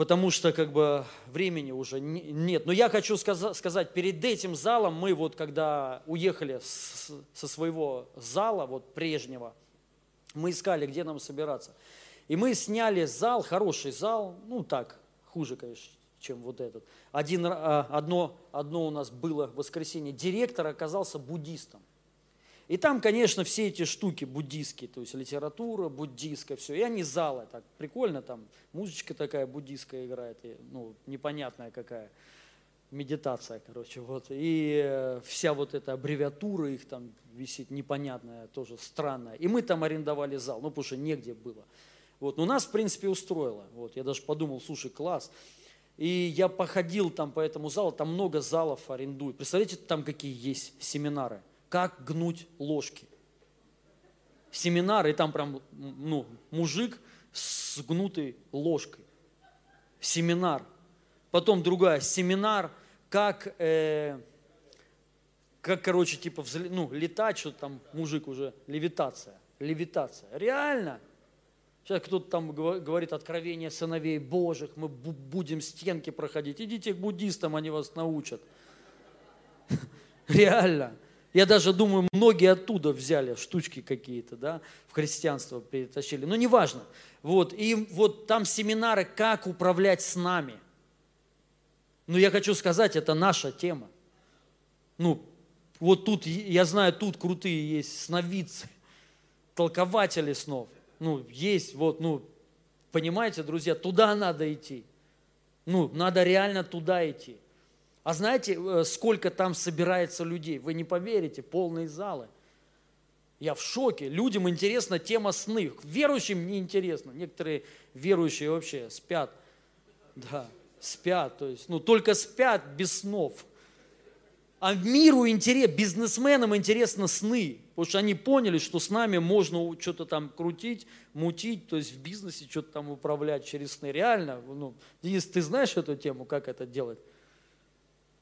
потому что как бы времени уже нет. Но я хочу сказать, перед этим залом мы вот когда уехали со своего зала, вот прежнего, мы искали, где нам собираться. И мы сняли зал, хороший зал, ну так, хуже, конечно, чем вот этот. Один, а, одно, одно у нас было воскресенье. Директор оказался буддистом. И там, конечно, все эти штуки буддийские, то есть литература буддийская, все. И они залы, так прикольно, там музычка такая буддийская играет, и, ну, непонятная какая медитация, короче, вот. И э, вся вот эта аббревиатура их там висит непонятная, тоже странная. И мы там арендовали зал, ну, потому что негде было. Вот. Но нас, в принципе, устроило. Вот. Я даже подумал, слушай, класс. И я походил там по этому залу, там много залов арендуют. Представляете, там какие есть семинары? Как гнуть ложки. Семинары, и там прям ну, мужик с гнутой ложкой. Семинар. Потом другая, семинар, как, э, как короче, типа, ну, летать, что там мужик уже, левитация. Левитация. Реально. Сейчас кто-то там говорит откровение сыновей Божьих, мы будем стенки проходить. Идите к буддистам, они вас научат. Реально. Я даже думаю, многие оттуда взяли штучки какие-то, да, в христианство перетащили. Но неважно. Вот, и вот там семинары, как управлять с нами. Но я хочу сказать, это наша тема. Ну, вот тут, я знаю, тут крутые есть сновидцы, толкователи снов – ну, есть, вот, ну, понимаете, друзья, туда надо идти. Ну, надо реально туда идти. А знаете, э, сколько там собирается людей? Вы не поверите, полные залы. Я в шоке. Людям интересна тема сны. Верующим не интересно. Некоторые верующие вообще спят. Да, спят. То есть, ну, только спят без снов. А миру интересно, бизнесменам интересно сны, потому что они поняли, что с нами можно что-то там крутить, мутить, то есть в бизнесе что-то там управлять через сны. Реально, ну, Денис, ты знаешь эту тему, как это делать?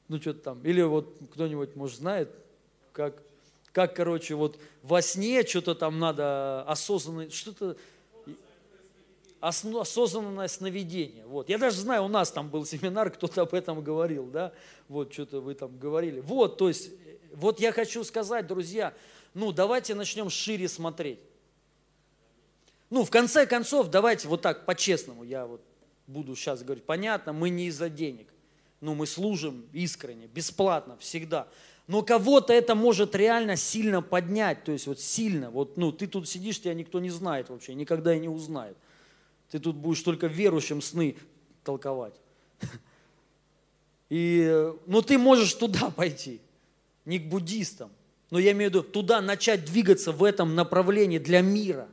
Ну, что-то там. Или вот кто-нибудь, может, знает, как, как, короче, вот во сне что-то там надо осознанно, что-то осознанное сновидение. Вот. Я даже знаю, у нас там был семинар, кто-то об этом говорил, да, вот что-то вы там говорили. Вот, то есть, вот я хочу сказать, друзья, ну, давайте начнем шире смотреть. Ну, в конце концов, давайте вот так, по-честному, я вот буду сейчас говорить, понятно, мы не из-за денег, ну, мы служим искренне, бесплатно, всегда. Но кого-то это может реально сильно поднять, то есть вот сильно, вот, ну, ты тут сидишь, тебя никто не знает вообще, никогда и не узнает. Ты тут будешь только верующим сны толковать. И, ну, ты можешь туда пойти, не к буддистам. Но я имею в виду туда начать двигаться в этом направлении для мира.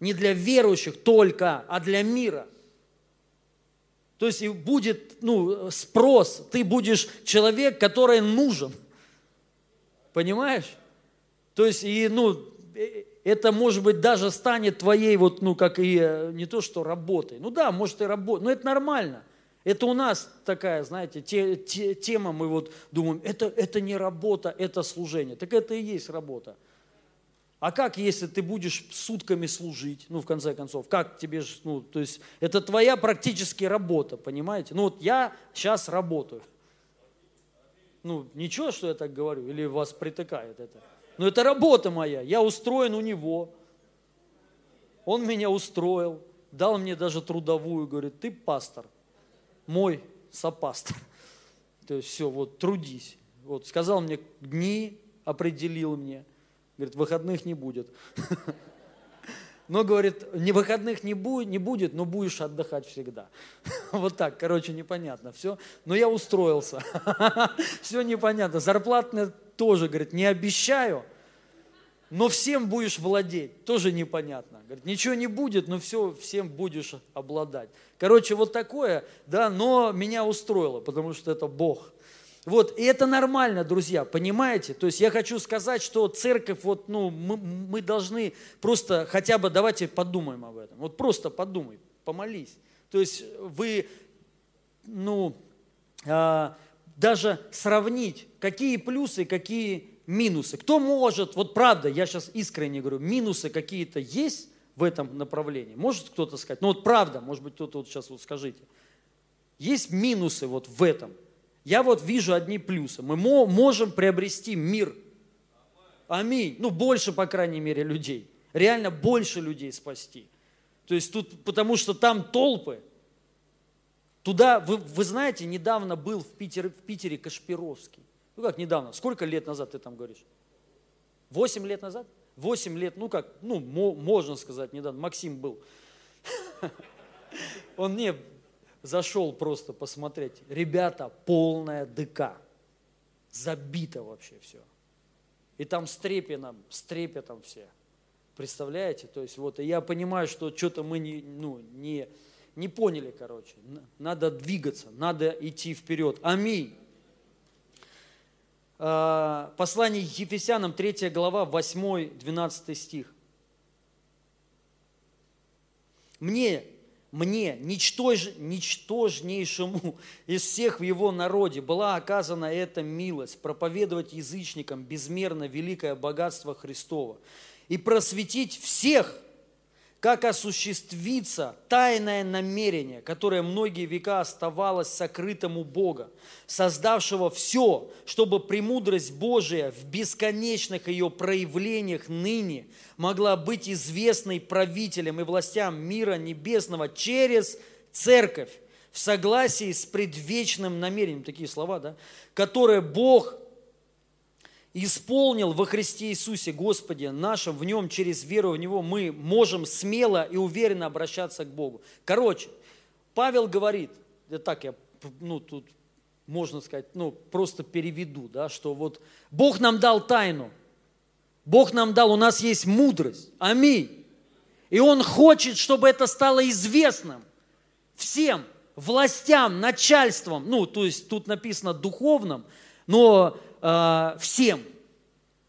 Не для верующих только, а для мира. То есть будет ну, спрос, ты будешь человек, который нужен. Понимаешь? То есть, и, ну, э, это, может быть, даже станет твоей, вот, ну, как и э, не то, что работой. Ну да, может и работа, но это нормально. Это у нас такая, знаете, те, те, тема, мы вот думаем, это, это не работа, это служение. Так это и есть работа. А как, если ты будешь сутками служить, ну, в конце концов, как тебе, ну, то есть, это твоя практически работа, понимаете? Ну, вот я сейчас работаю. Ну, ничего, что я так говорю, или вас притыкает это? Но это работа моя, я устроен у него. Он меня устроил, дал мне даже трудовую, говорит, ты пастор, мой сопастор. То есть все, вот трудись. Вот сказал мне дни, определил мне. Говорит, выходных не будет. Но, говорит, не выходных не будет, не будет, но будешь отдыхать всегда. Вот так, короче, непонятно все. Но я устроился. Все непонятно. Зарплатная тоже, говорит, не обещаю, но всем будешь владеть. Тоже непонятно. Говорит, ничего не будет, но все, всем будешь обладать. Короче, вот такое, да, но меня устроило, потому что это Бог. Вот, и это нормально, друзья, понимаете? То есть я хочу сказать, что церковь, вот, ну, мы, мы должны просто хотя бы, давайте подумаем об этом. Вот просто подумай, помолись. То есть вы, ну, а, даже сравнить, какие плюсы, какие минусы. Кто может, вот правда, я сейчас искренне говорю, минусы какие-то есть в этом направлении? Может кто-то сказать? Ну вот правда, может быть кто-то вот сейчас вот скажите. Есть минусы вот в этом? Я вот вижу одни плюсы. Мы можем приобрести мир. Аминь. Ну, больше, по крайней мере, людей. Реально больше людей спасти. То есть тут, потому что там толпы. Туда, вы, вы знаете, недавно был в Питере, в Питере Кашпировский. Ну как недавно? Сколько лет назад ты там говоришь? Восемь лет назад? Восемь лет, ну как, ну можно сказать, недавно. Максим был. Он не зашел просто посмотреть. Ребята, полная ДК. Забито вообще все. И там с трепетом, с трепетом все. Представляете? То есть вот, и я понимаю, что что-то мы не, ну, не, не поняли, короче. Надо двигаться, надо идти вперед. Аминь. А, послание Ефесянам, 3 глава, 8-12 стих. Мне, мне, ничтож, ничтожнейшему из всех в его народе была оказана эта милость, проповедовать язычникам безмерно великое богатство Христова и просветить всех, как осуществится тайное намерение, которое многие века оставалось сокрытым у Бога, создавшего все, чтобы премудрость Божия в бесконечных ее проявлениях ныне могла быть известной правителям и властям мира небесного через церковь в согласии с предвечным намерением, такие слова, да, которое Бог исполнил во Христе Иисусе Господе нашем, в Нем, через веру в Него, мы можем смело и уверенно обращаться к Богу. Короче, Павел говорит, да так я, ну, тут можно сказать, ну, просто переведу, да, что вот Бог нам дал тайну, Бог нам дал, у нас есть мудрость, аминь. И Он хочет, чтобы это стало известным всем, властям, начальством, ну, то есть тут написано духовным, но э, всем.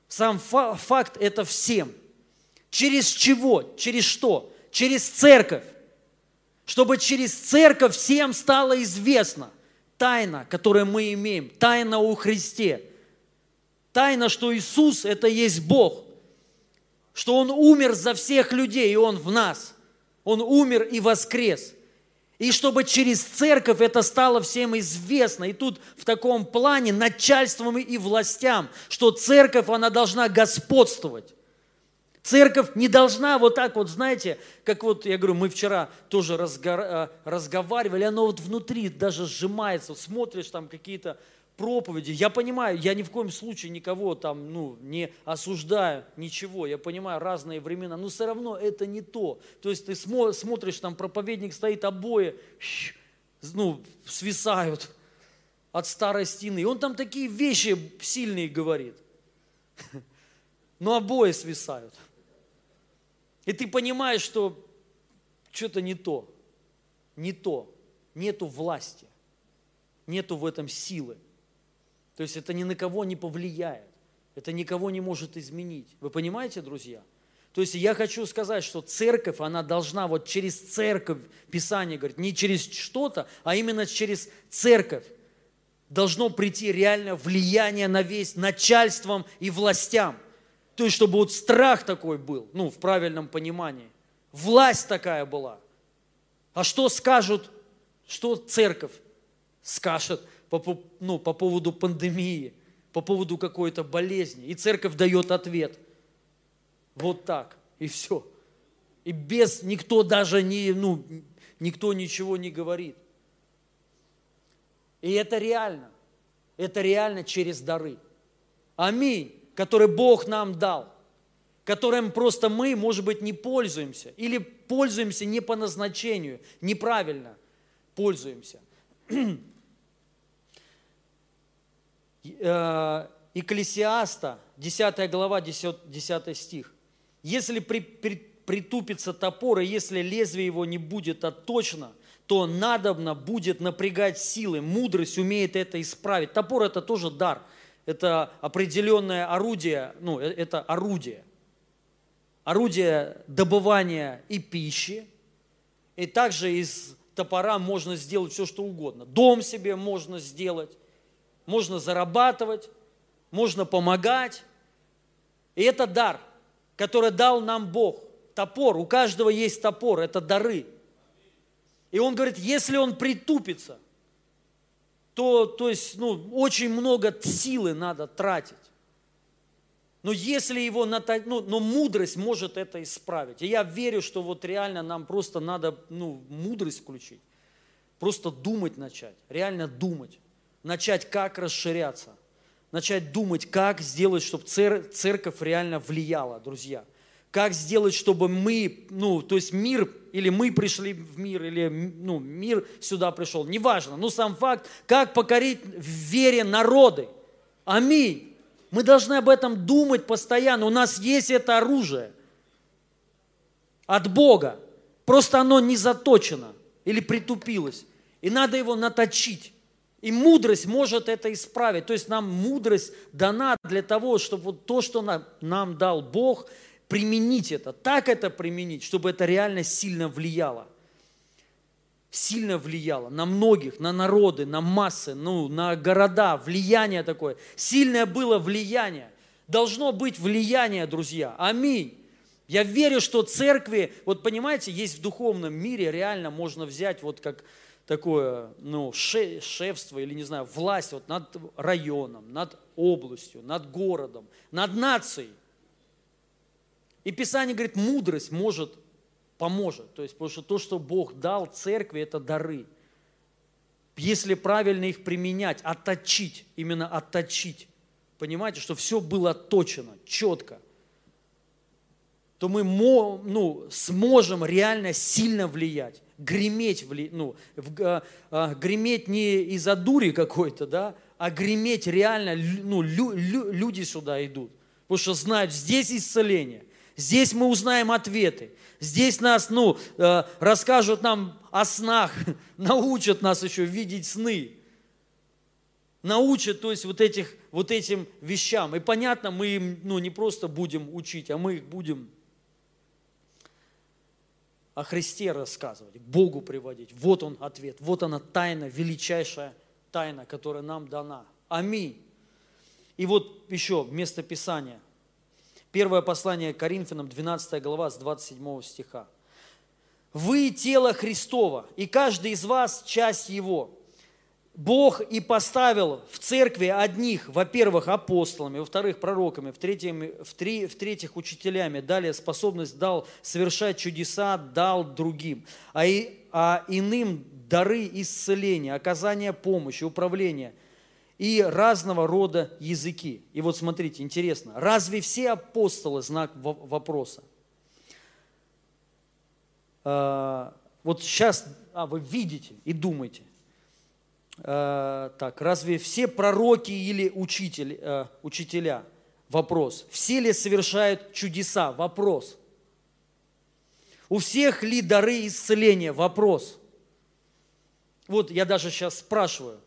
Сам фа- факт это всем. Через чего? Через что? Через церковь. Чтобы через церковь всем стало известно тайна, которую мы имеем, тайна о Христе. Тайна, что Иисус – это есть Бог, что Он умер за всех людей, и Он в нас. Он умер и воскрес. И чтобы через церковь это стало всем известно. И тут в таком плане начальством и властям, что церковь, она должна господствовать. Церковь не должна вот так вот, знаете, как вот, я говорю, мы вчера тоже разго- разговаривали, оно вот внутри даже сжимается, смотришь там какие-то проповеди. Я понимаю, я ни в коем случае никого там, ну, не осуждаю, ничего. Я понимаю, разные времена, но все равно это не то. То есть ты смотришь, там проповедник стоит, обои, ну, свисают от старой стены. И он там такие вещи сильные говорит. Но обои свисают. И ты понимаешь, что что-то не то, не то, нету власти, нету в этом силы. То есть это ни на кого не повлияет. Это никого не может изменить. Вы понимаете, друзья? То есть я хочу сказать, что церковь, она должна вот через церковь, Писание говорит, не через что-то, а именно через церковь должно прийти реальное влияние на весь начальством и властям. То есть, чтобы вот страх такой был, ну, в правильном понимании. Власть такая была. А что скажут, что церковь скажет – по, ну, по поводу пандемии, по поводу какой-то болезни. И церковь дает ответ. Вот так. И все. И без никто даже не, ну, никто ничего не говорит. И это реально. Это реально через дары. Аминь. Которые Бог нам дал. Которым просто мы, может быть, не пользуемся. Или пользуемся не по назначению. Неправильно пользуемся. Э, Экклесиаста, 10 глава, 10, 10 стих. «Если при, при, притупится топор, и если лезвие его не будет отточено, то надобно будет напрягать силы. Мудрость умеет это исправить. Топор – это тоже дар. Это определенное орудие, ну, э, это орудие. Орудие добывания и пищи. И также из топора можно сделать все, что угодно. Дом себе можно сделать, можно зарабатывать, можно помогать. И это дар, который дал нам Бог. Топор, у каждого есть топор, это дары – и он говорит, если он притупится, то, то есть, ну, очень много силы надо тратить. Но если его, ну, но мудрость может это исправить. И я верю, что вот реально нам просто надо, ну, мудрость включить. Просто думать начать, реально думать. Начать, как расширяться. Начать думать, как сделать, чтобы церковь реально влияла, друзья – как сделать, чтобы мы, ну, то есть мир, или мы пришли в мир, или ну, мир сюда пришел, неважно, но сам факт, как покорить в вере народы. Аминь. Мы должны об этом думать постоянно. У нас есть это оружие от Бога. Просто оно не заточено или притупилось. И надо его наточить. И мудрость может это исправить. То есть нам мудрость дана для того, чтобы вот то, что нам, нам дал Бог, применить это, так это применить, чтобы это реально сильно влияло. Сильно влияло на многих, на народы, на массы, ну, на города, влияние такое. Сильное было влияние. Должно быть влияние, друзья. Аминь. Я верю, что церкви, вот понимаете, есть в духовном мире реально можно взять вот как такое, ну, шефство или, не знаю, власть вот над районом, над областью, над городом, над нацией. И Писание говорит, мудрость может, поможет. То есть, потому что то, что Бог дал церкви, это дары. Если правильно их применять, отточить, именно отточить, понимаете, что все было отточено, четко, то мы ну, сможем реально сильно влиять, греметь, ну, в, а, греметь не из-за дури какой-то, да, а греметь реально, ну, лю, лю, люди сюда идут, потому что знают, здесь исцеление – Здесь мы узнаем ответы. Здесь нас, ну, э, расскажут нам о снах, научат нас еще видеть сны. Научат, то есть, вот, этих, вот этим вещам. И понятно, мы им, ну, не просто будем учить, а мы их будем о Христе рассказывать, Богу приводить. Вот он ответ, вот она тайна, величайшая тайна, которая нам дана. Аминь. И вот еще место Писания. Первое послание Коринфянам, 12 глава, с 27 стиха. «Вы тело Христова, и каждый из вас часть Его. Бог и поставил в церкви одних, во-первых, апостолами, во-вторых, пророками, в-третьих, в-третьих, учителями, далее способность дал совершать чудеса, дал другим, а, и, а иным дары исцеления, оказания помощи, управления – и разного рода языки. И вот смотрите, интересно, разве все апостолы, знак вопроса? А, вот сейчас а, вы видите и думаете, а, так, разве все пророки или учители, а, учителя? Вопрос. Все ли совершают чудеса? Вопрос. У всех ли дары исцеления? Вопрос. Вот я даже сейчас спрашиваю,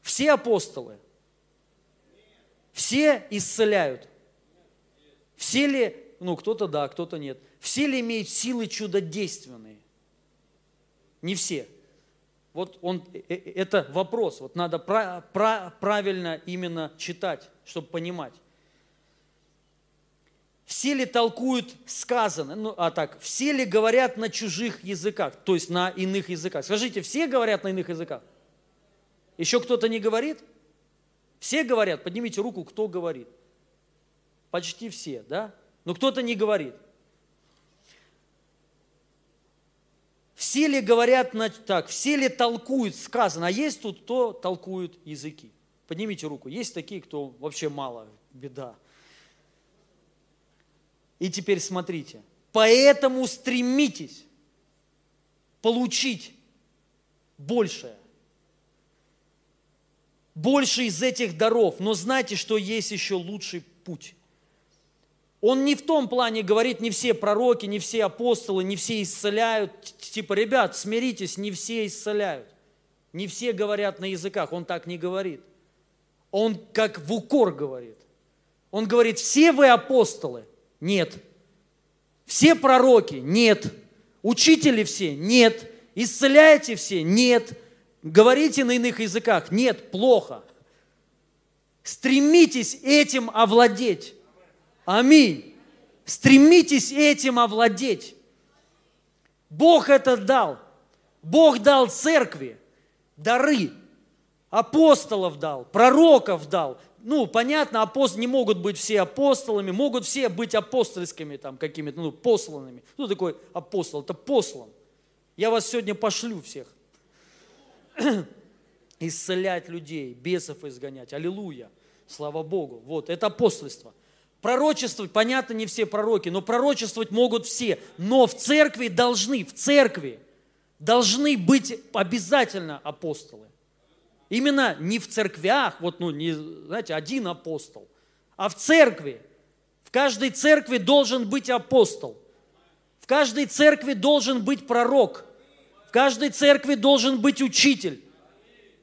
все апостолы? Все исцеляют? Все ли, ну кто-то да, кто-то нет. Все ли имеют силы чудодейственные? Не все. Вот он, э, э, это вопрос, вот надо правильно именно читать, чтобы понимать. Все ли толкуют сказано, ну а так, все ли говорят на чужих языках, то есть на иных языках? Скажите, все говорят на иных языках? Еще кто-то не говорит? Все говорят, поднимите руку, кто говорит. Почти все, да? Но кто-то не говорит. Все ли говорят так, все ли толкуют сказано, а есть тут кто толкует языки? Поднимите руку. Есть такие, кто вообще мало, беда. И теперь смотрите. Поэтому стремитесь получить большее больше из этих даров, но знайте, что есть еще лучший путь. Он не в том плане говорит, не все пророки, не все апостолы, не все исцеляют. Типа, ребят, смиритесь, не все исцеляют. Не все говорят на языках, он так не говорит. Он как в укор говорит. Он говорит, все вы апостолы? Нет. Все пророки? Нет. Учители все? Нет. Исцеляете все? Нет. Говорите на иных языках? Нет. Плохо. Стремитесь этим овладеть. Аминь. Стремитесь этим овладеть. Бог это дал. Бог дал церкви дары. Апостолов дал, пророков дал. Ну, понятно, апостолы не могут быть все апостолами, могут все быть апостольскими там какими-то, ну, посланными. Кто такой апостол? Это послан. Я вас сегодня пошлю всех. Исцелять людей, бесов изгонять. Аллилуйя. Слава Богу. Вот, это апостольство. Пророчествовать, понятно, не все пророки, но пророчествовать могут все. Но в церкви должны, в церкви должны быть обязательно апостолы. Именно не в церквях, вот, ну, не, знаете, один апостол, а в церкви. В каждой церкви должен быть апостол. В каждой церкви должен быть пророк. В каждой церкви должен быть учитель.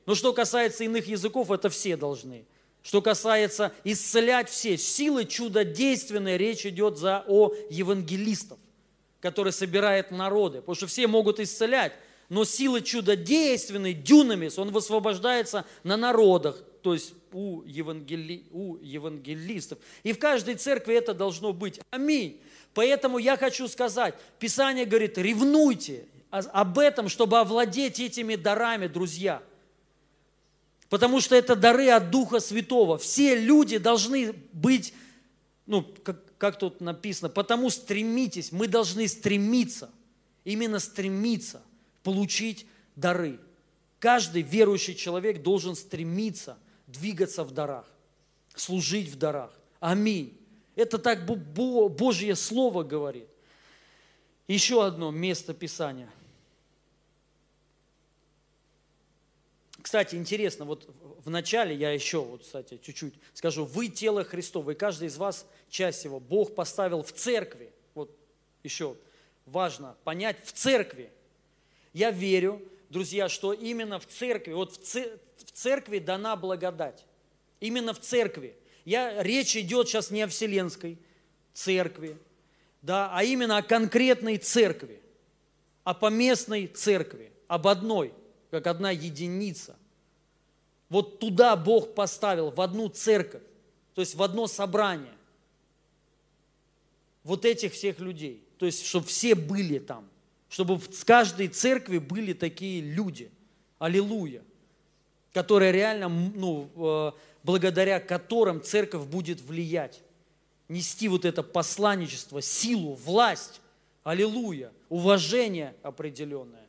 Но что касается иных языков, это все должны. Что касается исцелять все, силы чудодейственные, речь идет за, о евангелистов, которые собирают народы. Потому что все могут исцелять, но силы чудодейственной, дюнамис, он высвобождается на народах, то есть у, евангели, у евангелистов. И в каждой церкви это должно быть. Аминь. Поэтому я хочу сказать, Писание говорит, ревнуйте об этом, чтобы овладеть этими дарами, друзья – Потому что это дары от Духа Святого. Все люди должны быть, ну, как, как тут написано, потому стремитесь, мы должны стремиться, именно стремиться получить дары. Каждый верующий человек должен стремиться двигаться в дарах, служить в дарах. Аминь. Это так Божье Слово говорит. Еще одно место Писания. Кстати, интересно, вот в начале я еще, вот, кстати, чуть-чуть скажу, вы тело Христово, и каждый из вас часть его. Бог поставил в церкви, вот еще важно понять, в церкви. Я верю, друзья, что именно в церкви, вот в церкви дана благодать. Именно в церкви. Я, речь идет сейчас не о вселенской церкви, да, а именно о конкретной церкви, о поместной церкви, об одной – как одна единица. Вот туда Бог поставил, в одну церковь, то есть в одно собрание. Вот этих всех людей. То есть, чтобы все были там. Чтобы в каждой церкви были такие люди. Аллилуйя. Которые реально, ну, э, благодаря которым церковь будет влиять. Нести вот это посланничество, силу, власть. Аллилуйя. Уважение определенное.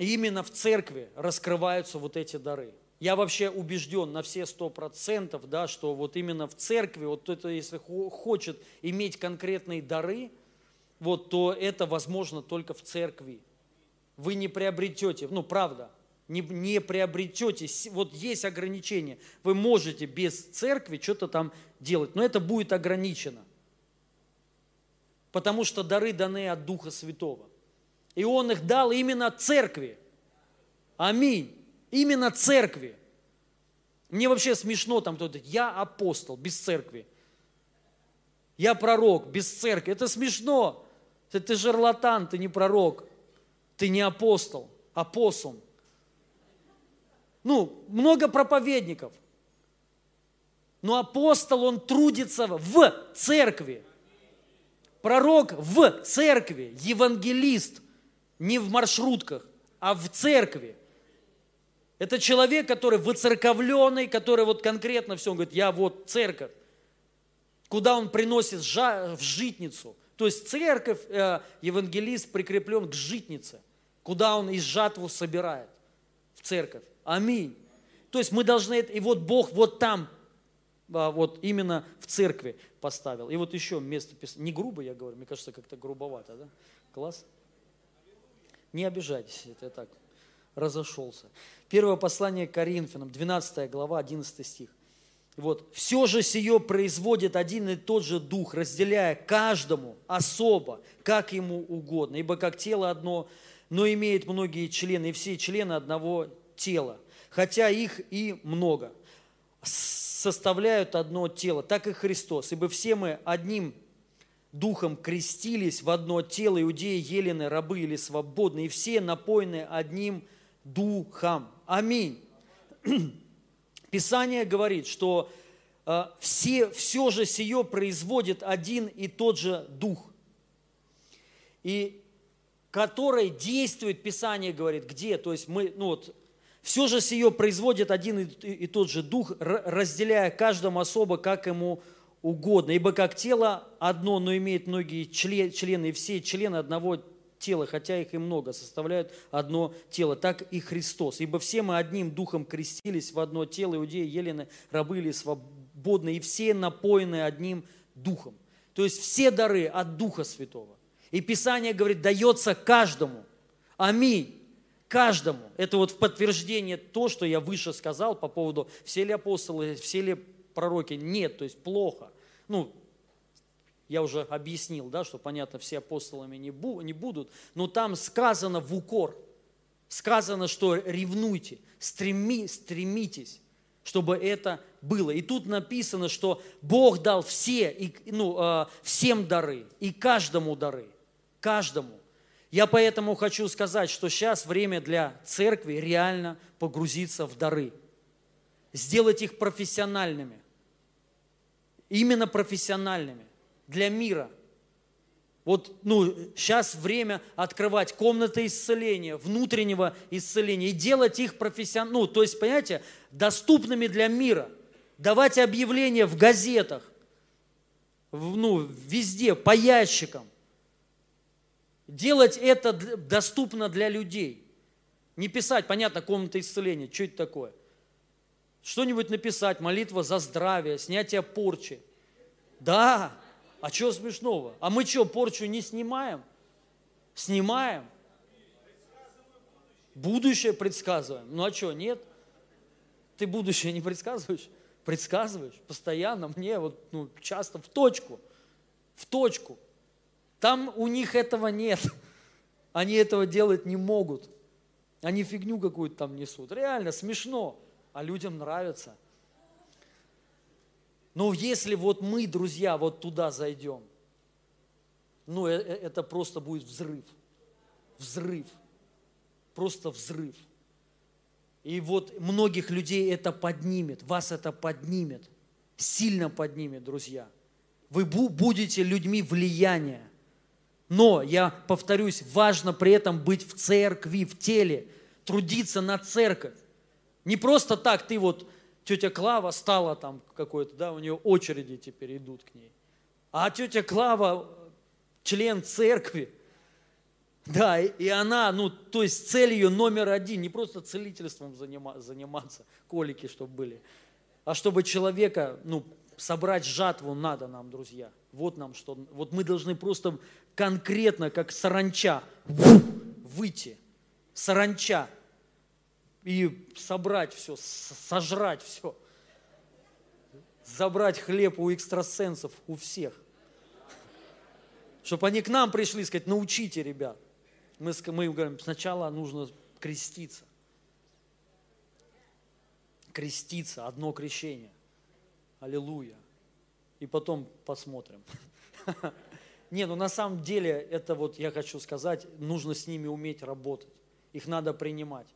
И именно в церкви раскрываются вот эти дары. Я вообще убежден на все сто процентов, да, что вот именно в церкви, вот это если хочет иметь конкретные дары, вот, то это возможно только в церкви. Вы не приобретете, ну правда, не, не приобретете, вот есть ограничения. Вы можете без церкви что-то там делать, но это будет ограничено. Потому что дары даны от Духа Святого. И Он их дал именно церкви. Аминь. Именно церкви. Мне вообще смешно там кто-то, я апостол без церкви. Я пророк без церкви. Это смешно. Ты, ты жарлатан, ты не пророк. Ты не апостол, апостол. Ну, много проповедников. Но апостол, он трудится в церкви. Пророк в церкви, евангелист – не в маршрутках, а в церкви. Это человек, который выцерковленный, который вот конкретно все, он говорит, я вот церковь. Куда он приносит в житницу. То есть церковь, э, евангелист прикреплен к житнице, куда он из жатву собирает, в церковь. Аминь. То есть мы должны, и вот Бог вот там, а, вот именно в церкви поставил. И вот еще место, не грубо я говорю, мне кажется, как-то грубовато, да? Класс. Не обижайтесь, это я так разошелся. Первое послание к Коринфянам, 12 глава, 11 стих. Вот. Все же сие производит один и тот же дух, разделяя каждому особо, как ему угодно. Ибо как тело одно, но имеет многие члены, и все члены одного тела. Хотя их и много, составляют одно тело, так и Христос. Ибо все мы одним духом крестились в одно тело, иудеи, елены, рабы или свободные, и все напоены одним духом. Аминь. Писание говорит, что э, все, все же сие производит один и тот же дух. И который действует, Писание говорит, где? То есть мы, ну вот, все же сие производит один и, и тот же дух, разделяя каждому особо, как ему угодно. Ибо как тело одно, но имеет многие члены, и все члены одного тела, хотя их и много, составляют одно тело, так и Христос. Ибо все мы одним духом крестились в одно тело, иудеи, елены, рабы или свободные, и все напоены одним духом. То есть все дары от Духа Святого. И Писание говорит, дается каждому. Аминь. Каждому. Это вот в подтверждение то, что я выше сказал по поводу, все ли апостолы, все ли пророки. Нет, то есть плохо. Ну, я уже объяснил, да, что, понятно, все апостолами не, бу, не будут, но там сказано в укор, сказано, что ревнуйте, стреми, стремитесь, чтобы это было. И тут написано, что Бог дал все, и, ну, э, всем дары, и каждому дары, каждому. Я поэтому хочу сказать, что сейчас время для церкви реально погрузиться в дары, сделать их профессиональными, именно профессиональными для мира. Вот ну, сейчас время открывать комнаты исцеления, внутреннего исцеления и делать их профессионально, ну, то есть, понимаете, доступными для мира. Давать объявления в газетах, в, ну, везде, по ящикам. Делать это доступно для людей. Не писать, понятно, комната исцеления, что это такое? Что-нибудь написать, молитва за здравие, снятие порчи. Да, а что смешного? А мы что, порчу не снимаем? Снимаем. Будущее предсказываем. Ну а что, нет? Ты будущее не предсказываешь? Предсказываешь постоянно мне, вот ну, часто в точку. В точку. Там у них этого нет. Они этого делать не могут. Они фигню какую-то там несут. Реально смешно, а людям нравится. Но если вот мы, друзья, вот туда зайдем, ну э, э, это просто будет взрыв. Взрыв. Просто взрыв. И вот многих людей это поднимет, вас это поднимет, сильно поднимет, друзья. Вы будете людьми влияния. Но, я повторюсь, важно при этом быть в церкви, в теле, трудиться на церковь. Не просто так ты вот тетя Клава стала там какой-то, да, у нее очереди теперь идут к ней. А тетя Клава член церкви, да, и она, ну, то есть цель ее номер один, не просто целительством заниматься, колики, чтобы были, а чтобы человека, ну, собрать жатву надо нам, друзья. Вот нам что, вот мы должны просто конкретно, как саранча, выйти. Саранча, и собрать все, сожрать все. Забрать хлеб у экстрасенсов, у всех. Чтобы они к нам пришли и сказать, научите, ребят. Мы, мы им говорим, сначала нужно креститься. Креститься, одно крещение. Аллилуйя. И потом посмотрим. Не, ну на самом деле, это вот я хочу сказать, нужно с ними уметь работать. Их надо принимать.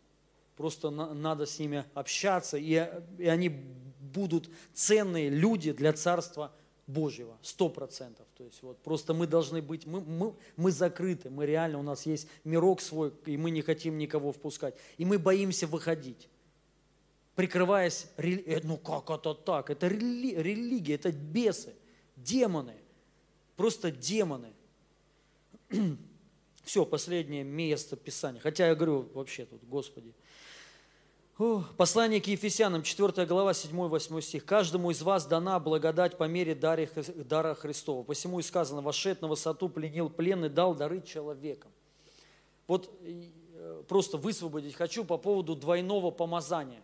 Просто надо с ними общаться, и, и они будут ценные люди для Царства Божьего, сто процентов. То есть вот просто мы должны быть, мы, мы, мы закрыты, мы реально, у нас есть мирок свой, и мы не хотим никого впускать. И мы боимся выходить, прикрываясь, э, ну как это так, это рели, религия, это бесы, демоны, просто демоны. Все, последнее место Писания. Хотя я говорю вообще тут, Господи, Послание к Ефесянам, 4 глава, 7-8 стих. «Каждому из вас дана благодать по мере дара Христова. Посему и сказано, вошед на высоту, пленил пленный, дал дары человекам». Вот э, просто высвободить хочу по поводу двойного помазания,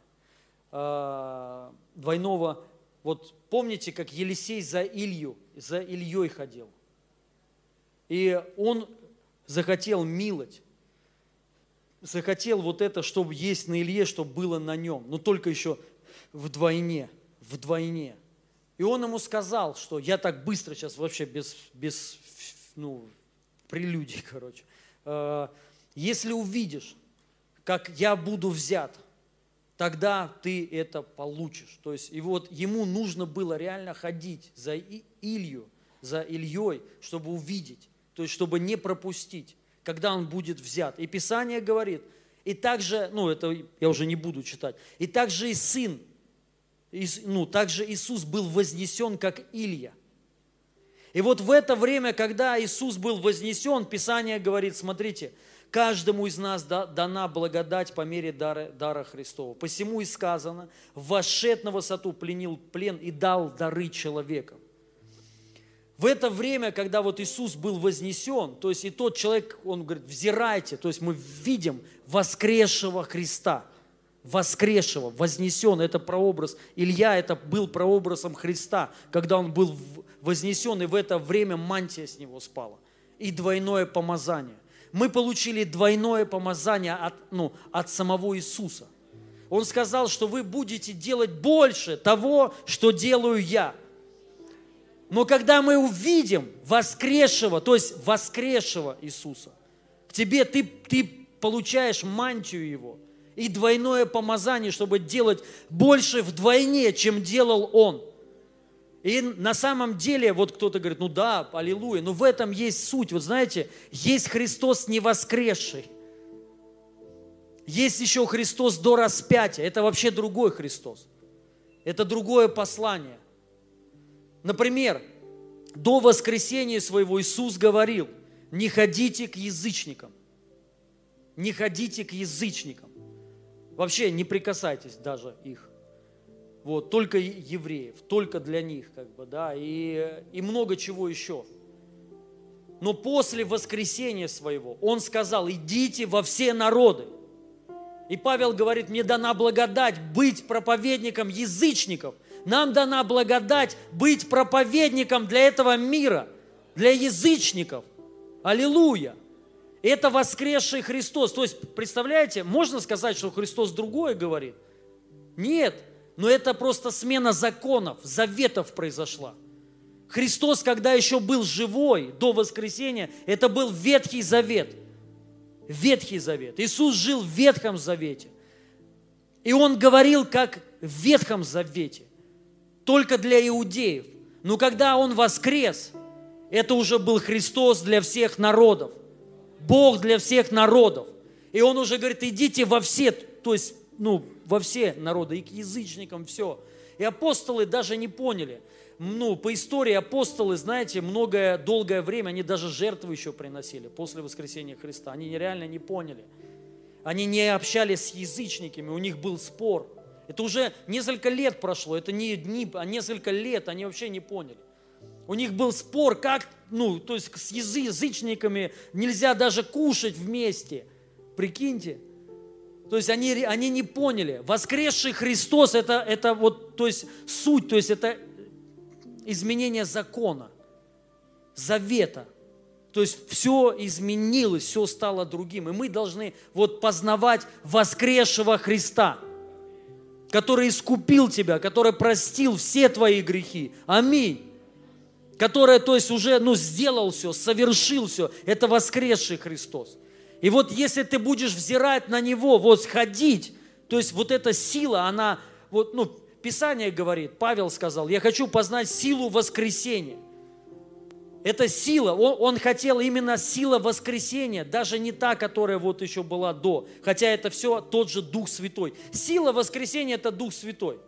э, двойного Вот помните, как Елисей за Илью, за Ильей ходил? И он захотел милость, захотел вот это, чтобы есть на Илье, чтобы было на нем, но только еще вдвойне, вдвойне. И он ему сказал, что я так быстро сейчас вообще без, без ну, прелюдий, короче. «Э, если увидишь, как я буду взят, тогда ты это получишь. То есть, и вот ему нужно было реально ходить за Илью, за Ильей, чтобы увидеть, то есть, чтобы не пропустить, когда он будет взят. И Писание говорит, и также, ну, это я уже не буду читать, и также и сын, ну, также Иисус был вознесен, как Илья. И вот в это время, когда Иисус был вознесен, Писание говорит, смотрите, Каждому из нас дана благодать по мере дара, дара Христова. Посему и сказано, вошед на высоту, пленил плен и дал дары человекам. В это время, когда вот Иисус был вознесен, то есть и тот человек, он говорит, взирайте, то есть мы видим воскресшего Христа, воскресшего, вознесен, это прообраз, Илья это был прообразом Христа, когда он был вознесен, и в это время мантия с него спала, и двойное помазание мы получили двойное помазание от, ну, от самого Иисуса. Он сказал, что вы будете делать больше того, что делаю я. Но когда мы увидим воскресшего, то есть воскресшего Иисуса, к тебе ты, ты получаешь мантию Его и двойное помазание, чтобы делать больше вдвойне, чем делал Он – и на самом деле, вот кто-то говорит, ну да, аллилуйя, но в этом есть суть. Вот знаете, есть Христос не воскресший. Есть еще Христос до распятия. Это вообще другой Христос. Это другое послание. Например, до воскресения своего Иисус говорил, не ходите к язычникам. Не ходите к язычникам. Вообще не прикасайтесь даже их вот, только евреев, только для них, как бы, да, и, и много чего еще. Но после воскресения своего он сказал, идите во все народы. И Павел говорит, мне дана благодать быть проповедником язычников. Нам дана благодать быть проповедником для этого мира, для язычников. Аллилуйя! Это воскресший Христос. То есть, представляете, можно сказать, что Христос другое говорит? Нет, но это просто смена законов, заветов произошла. Христос, когда еще был живой до воскресения, это был Ветхий Завет. Ветхий Завет. Иисус жил в Ветхом Завете. И Он говорил, как в Ветхом Завете, только для иудеев. Но когда Он воскрес, это уже был Христос для всех народов. Бог для всех народов. И Он уже говорит, идите во все, то есть ну, во все народы, и к язычникам, все. И апостолы даже не поняли. Ну, по истории апостолы, знаете, многое, долгое время, они даже жертвы еще приносили после воскресения Христа. Они реально не поняли. Они не общались с язычниками, у них был спор. Это уже несколько лет прошло, это не дни, а несколько лет, они вообще не поняли. У них был спор, как, ну, то есть с язычниками нельзя даже кушать вместе. Прикиньте. То есть они, они не поняли. Воскресший Христос это, это вот, то есть суть, то есть это изменение закона, завета. То есть все изменилось, все стало другим. И мы должны вот познавать воскресшего Христа, который искупил тебя, который простил все твои грехи. Аминь. Который, то есть уже, ну, сделал все, совершил все. Это воскресший Христос. И вот если ты будешь взирать на Него, вот ходить, то есть вот эта сила, она, вот, ну, Писание говорит, Павел сказал, я хочу познать силу воскресения. Это сила, он, он хотел именно сила воскресения, даже не та, которая вот еще была до, хотя это все тот же Дух Святой. Сила воскресения – это Дух Святой.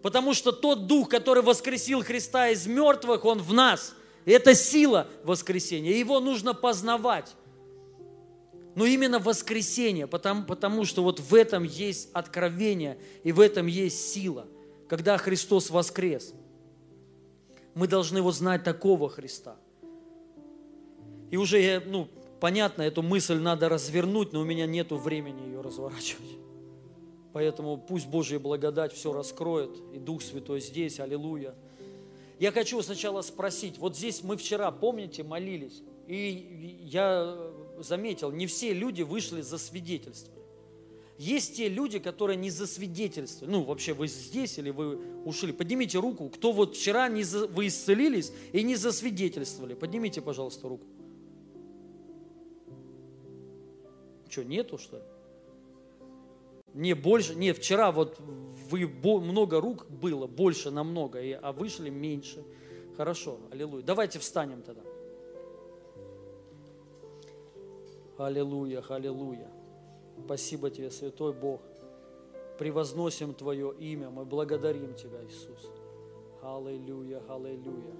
Потому что тот Дух, который воскресил Христа из мертвых, Он в нас. это сила воскресения. Его нужно познавать но именно воскресение, потому, потому что вот в этом есть откровение и в этом есть сила. Когда Христос воскрес, мы должны вот знать такого Христа. И уже, ну, понятно, эту мысль надо развернуть, но у меня нет времени ее разворачивать. Поэтому пусть Божья благодать все раскроет, и Дух Святой здесь, аллилуйя. Я хочу сначала спросить, вот здесь мы вчера, помните, молились, и я заметил, не все люди вышли за свидетельство. Есть те люди, которые не засвидетельствовали. Ну, вообще, вы здесь или вы ушли? Поднимите руку, кто вот вчера не за... вы исцелились и не засвидетельствовали. Поднимите, пожалуйста, руку. Что, нету, что ли? Не больше, нет, вчера вот вы много рук было, больше намного, а вышли меньше. Хорошо, аллилуйя. Давайте встанем тогда. Аллилуйя, аллилуйя. Спасибо Тебе, Святой Бог. Превозносим Твое имя, мы благодарим Тебя, Иисус. Аллилуйя, аллилуйя.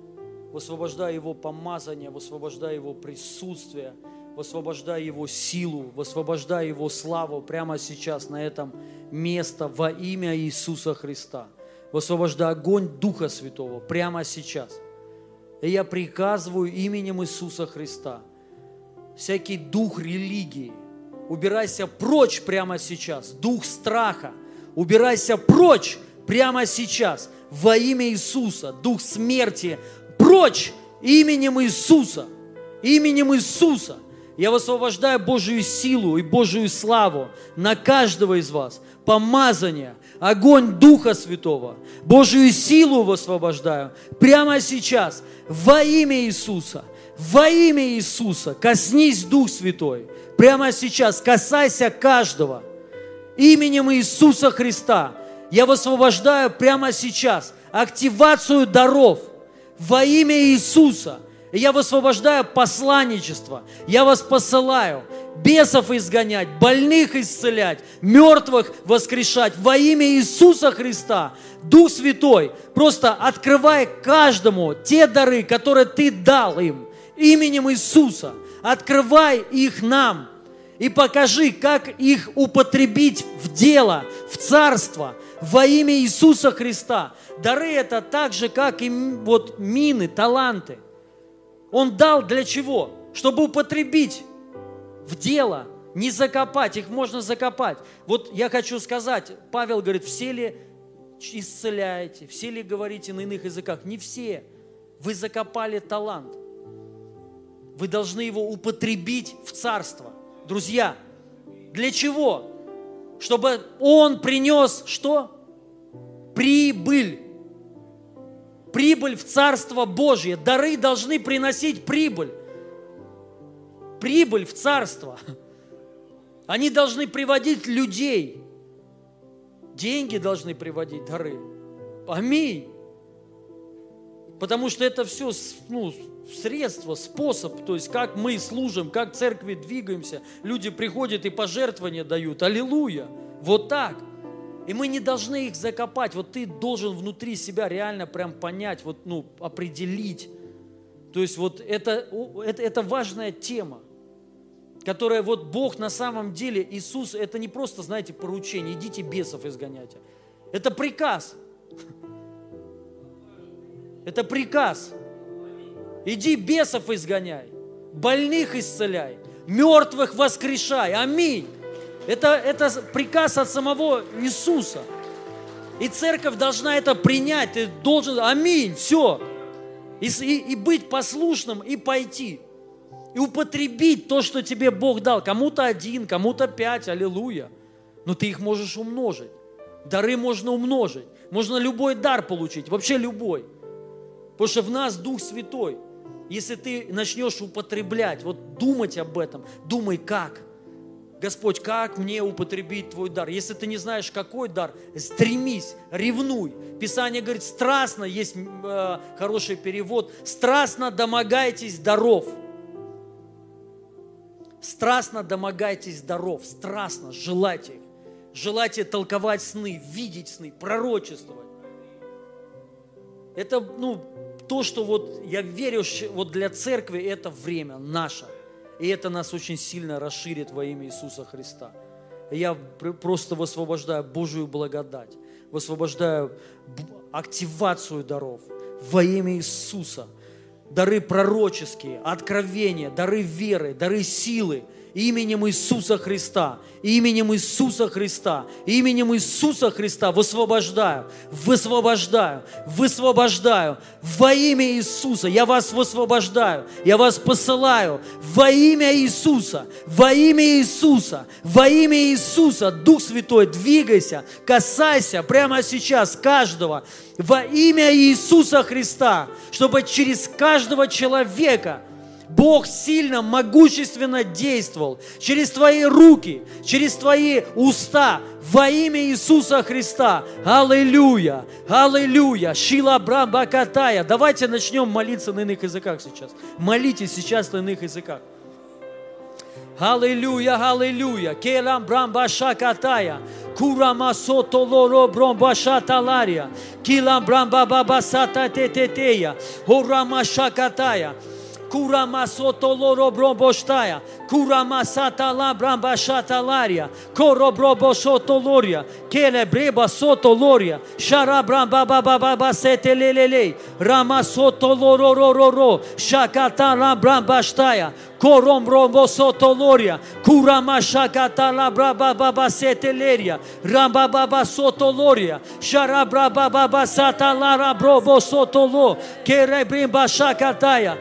Высвобождай Его помазание, высвобождай Его присутствие, высвобождай Его силу, высвобождай Его славу прямо сейчас на этом место во имя Иисуса Христа. Высвобождай огонь Духа Святого прямо сейчас. И я приказываю именем Иисуса Христа всякий дух религии – убирайся прочь прямо сейчас. Дух страха, убирайся прочь прямо сейчас. Во имя Иисуса. Дух смерти, прочь именем Иисуса. Именем Иисуса. Я высвобождаю Божию силу и Божию славу на каждого из вас. Помазание, огонь Духа Святого, Божию силу высвобождаю прямо сейчас во имя Иисуса. Во имя Иисуса коснись Дух Святой. Прямо сейчас касайся каждого. Именем Иисуса Христа я высвобождаю прямо сейчас активацию даров во имя Иисуса. Я высвобождаю посланничество. Я вас посылаю бесов изгонять, больных исцелять, мертвых воскрешать во имя Иисуса Христа. Дух Святой, просто открывай каждому те дары, которые Ты дал им именем Иисуса – открывай их нам и покажи, как их употребить в дело, в царство, во имя Иисуса Христа. Дары это так же, как и вот мины, таланты. Он дал для чего? Чтобы употребить в дело, не закопать, их можно закопать. Вот я хочу сказать, Павел говорит, все ли исцеляете, все ли говорите на иных языках? Не все. Вы закопали талант – вы должны его употребить в царство. Друзья, для чего? Чтобы он принес что? Прибыль. Прибыль в Царство Божье. Дары должны приносить прибыль. Прибыль в Царство. Они должны приводить людей. Деньги должны приводить дары. Аминь. Потому что это все ну, средство, способ, то есть как мы служим, как церкви двигаемся. Люди приходят и пожертвования дают. Аллилуйя! Вот так. И мы не должны их закопать. Вот ты должен внутри себя реально прям понять, вот, ну, определить. То есть вот это, это, это важная тема, которая вот Бог на самом деле, Иисус, это не просто, знаете, поручение, идите бесов изгоняйте. Это приказ. Это приказ. Иди бесов изгоняй, больных исцеляй, мертвых воскрешай. Аминь. Это, это приказ от самого Иисуса. И церковь должна это принять. Ты должен, аминь, все. И, и, и быть послушным, и пойти. И употребить то, что тебе Бог дал. Кому-то один, кому-то пять, аллилуйя. Но ты их можешь умножить. Дары можно умножить. Можно любой дар получить, вообще любой. Потому что в нас Дух Святой. Если ты начнешь употреблять, вот думать об этом, думай как. Господь, как мне употребить Твой дар? Если ты не знаешь, какой дар, стремись, ревнуй. Писание говорит, страстно, есть э, хороший перевод, страстно домогайтесь даров. Страстно домогайтесь даров, страстно, желайте их. Желайте толковать сны, видеть сны, пророчествовать. Это, ну, то, что вот я верю, вот для церкви это время наше. И это нас очень сильно расширит во имя Иисуса Христа. я просто высвобождаю Божию благодать, высвобождаю активацию даров во имя Иисуса. Дары пророческие, откровения, дары веры, дары силы, именем Иисуса Христа, именем Иисуса Христа, именем Иисуса Христа высвобождаю, высвобождаю, высвобождаю во имя Иисуса. Я вас высвобождаю, я вас посылаю во имя Иисуса, во имя Иисуса, во имя Иисуса. Дух Святой, двигайся, касайся прямо сейчас каждого во имя Иисуса Христа, чтобы через каждого человека – Бог сильно, могущественно действовал через твои руки, через твои уста, во имя Иисуса Христа. Аллилуйя, аллилуйя, Шила Брамбакатая. Давайте начнем молиться на иных языках сейчас. Молитесь сейчас на иных языках. Аллилуйя, аллилуйя. Келам брамбаша катая. Курама сото лоро бромбаша талария. Килам брамба бабасата тететея. Орама шакатая. Kura Kurama sotoloro bromboştaya. Curamasata labramba shatalaria, corobrobo sotoloria, quelebreba sotoloria, baba bababa setelelele, rama sotolororororo, shakata labramba staya, corombrombo sotoloria, curama shakata labraba baba seteleria, ramba baba sotoloria, xarabraba baba satalara brobo sotolo, querebrimba shakataya,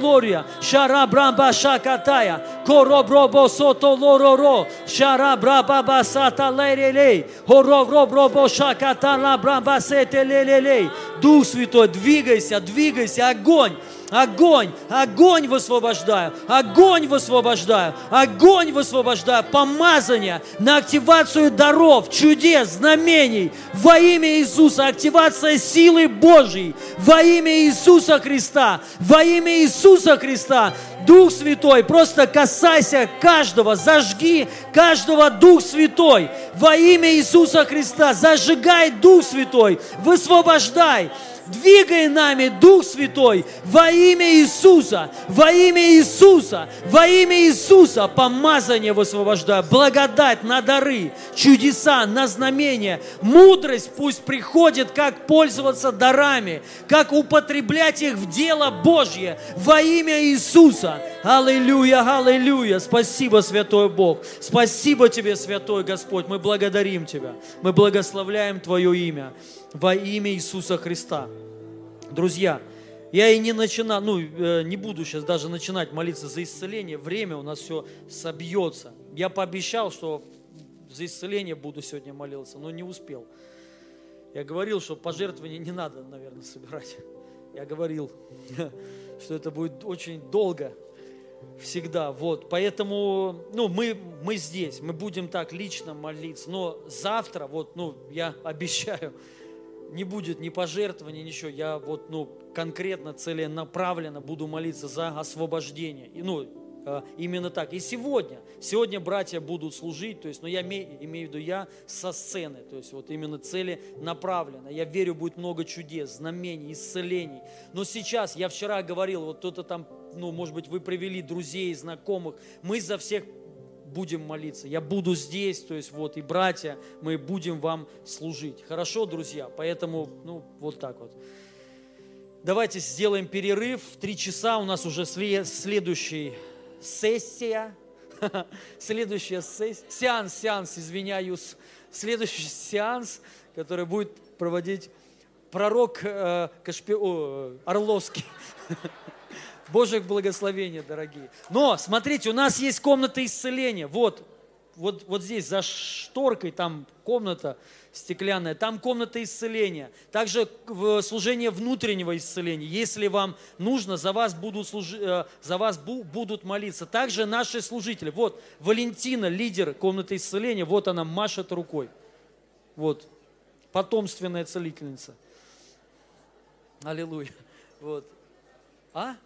loria shara bramba sharabramba shakataya, corobrobo sotolororo, sharabraba sata lelele, horovrobo shakata la bramba setelelele. Дух Святой, двигайся, двигайся, огонь, Огонь, огонь высвобождаю, огонь высвобождаю, огонь высвобождаю, помазание на активацию даров, чудес, знамений во имя Иисуса, активация силы Божьей во имя Иисуса Христа, во имя Иисуса Христа. Дух Святой, просто касайся каждого, зажги каждого Дух Святой! Во имя Иисуса Христа, зажигай Дух Святой, высвобождай, Двигай нами, Дух Святой, во имя Иисуса, во имя Иисуса, во имя Иисуса. Помазание высвобождаю, благодать на дары, чудеса, на знамения. Мудрость пусть приходит, как пользоваться дарами, как употреблять их в дело Божье во имя Иисуса. Аллилуйя, аллилуйя. Спасибо, Святой Бог. Спасибо Тебе, Святой Господь. Мы благодарим Тебя. Мы благословляем Твое имя во имя Иисуса Христа. Друзья, я и не начинаю, ну, э, не буду сейчас даже начинать молиться за исцеление, время у нас все собьется. Я пообещал, что за исцеление буду сегодня молиться, но не успел. Я говорил, что пожертвования не надо, наверное, собирать. Я говорил, что это будет очень долго, всегда. Вот, поэтому, ну, мы, мы здесь, мы будем так лично молиться, но завтра, вот, ну, я обещаю, не будет ни пожертвований, ничего. Я вот, ну, конкретно, целенаправленно буду молиться за освобождение. И, ну, э, именно так. И сегодня, сегодня братья будут служить, то есть, но ну, я имею, имею в виду я со сцены, то есть вот именно целенаправленно. Я верю, будет много чудес, знамений, исцелений. Но сейчас, я вчера говорил, вот кто-то там, ну, может быть, вы привели друзей, знакомых, мы за всех будем молиться. Я буду здесь, то есть вот, и братья, мы будем вам служить. Хорошо, друзья? Поэтому, ну, вот так вот. Давайте сделаем перерыв. В три часа у нас уже следующая сессия. Следующая сессия. Сеанс, сеанс, извиняюсь. Следующий сеанс, который будет проводить пророк э, Кашпи... О, Орловский. Божьих благословения, дорогие. Но, смотрите, у нас есть комната исцеления. Вот, вот, вот здесь за шторкой там комната стеклянная, там комната исцеления. Также служение внутреннего исцеления. Если вам нужно, за вас будут, служи, э, за вас будут молиться. Также наши служители. Вот Валентина, лидер комнаты исцеления, вот она машет рукой. Вот, потомственная целительница. Аллилуйя. Вот. А?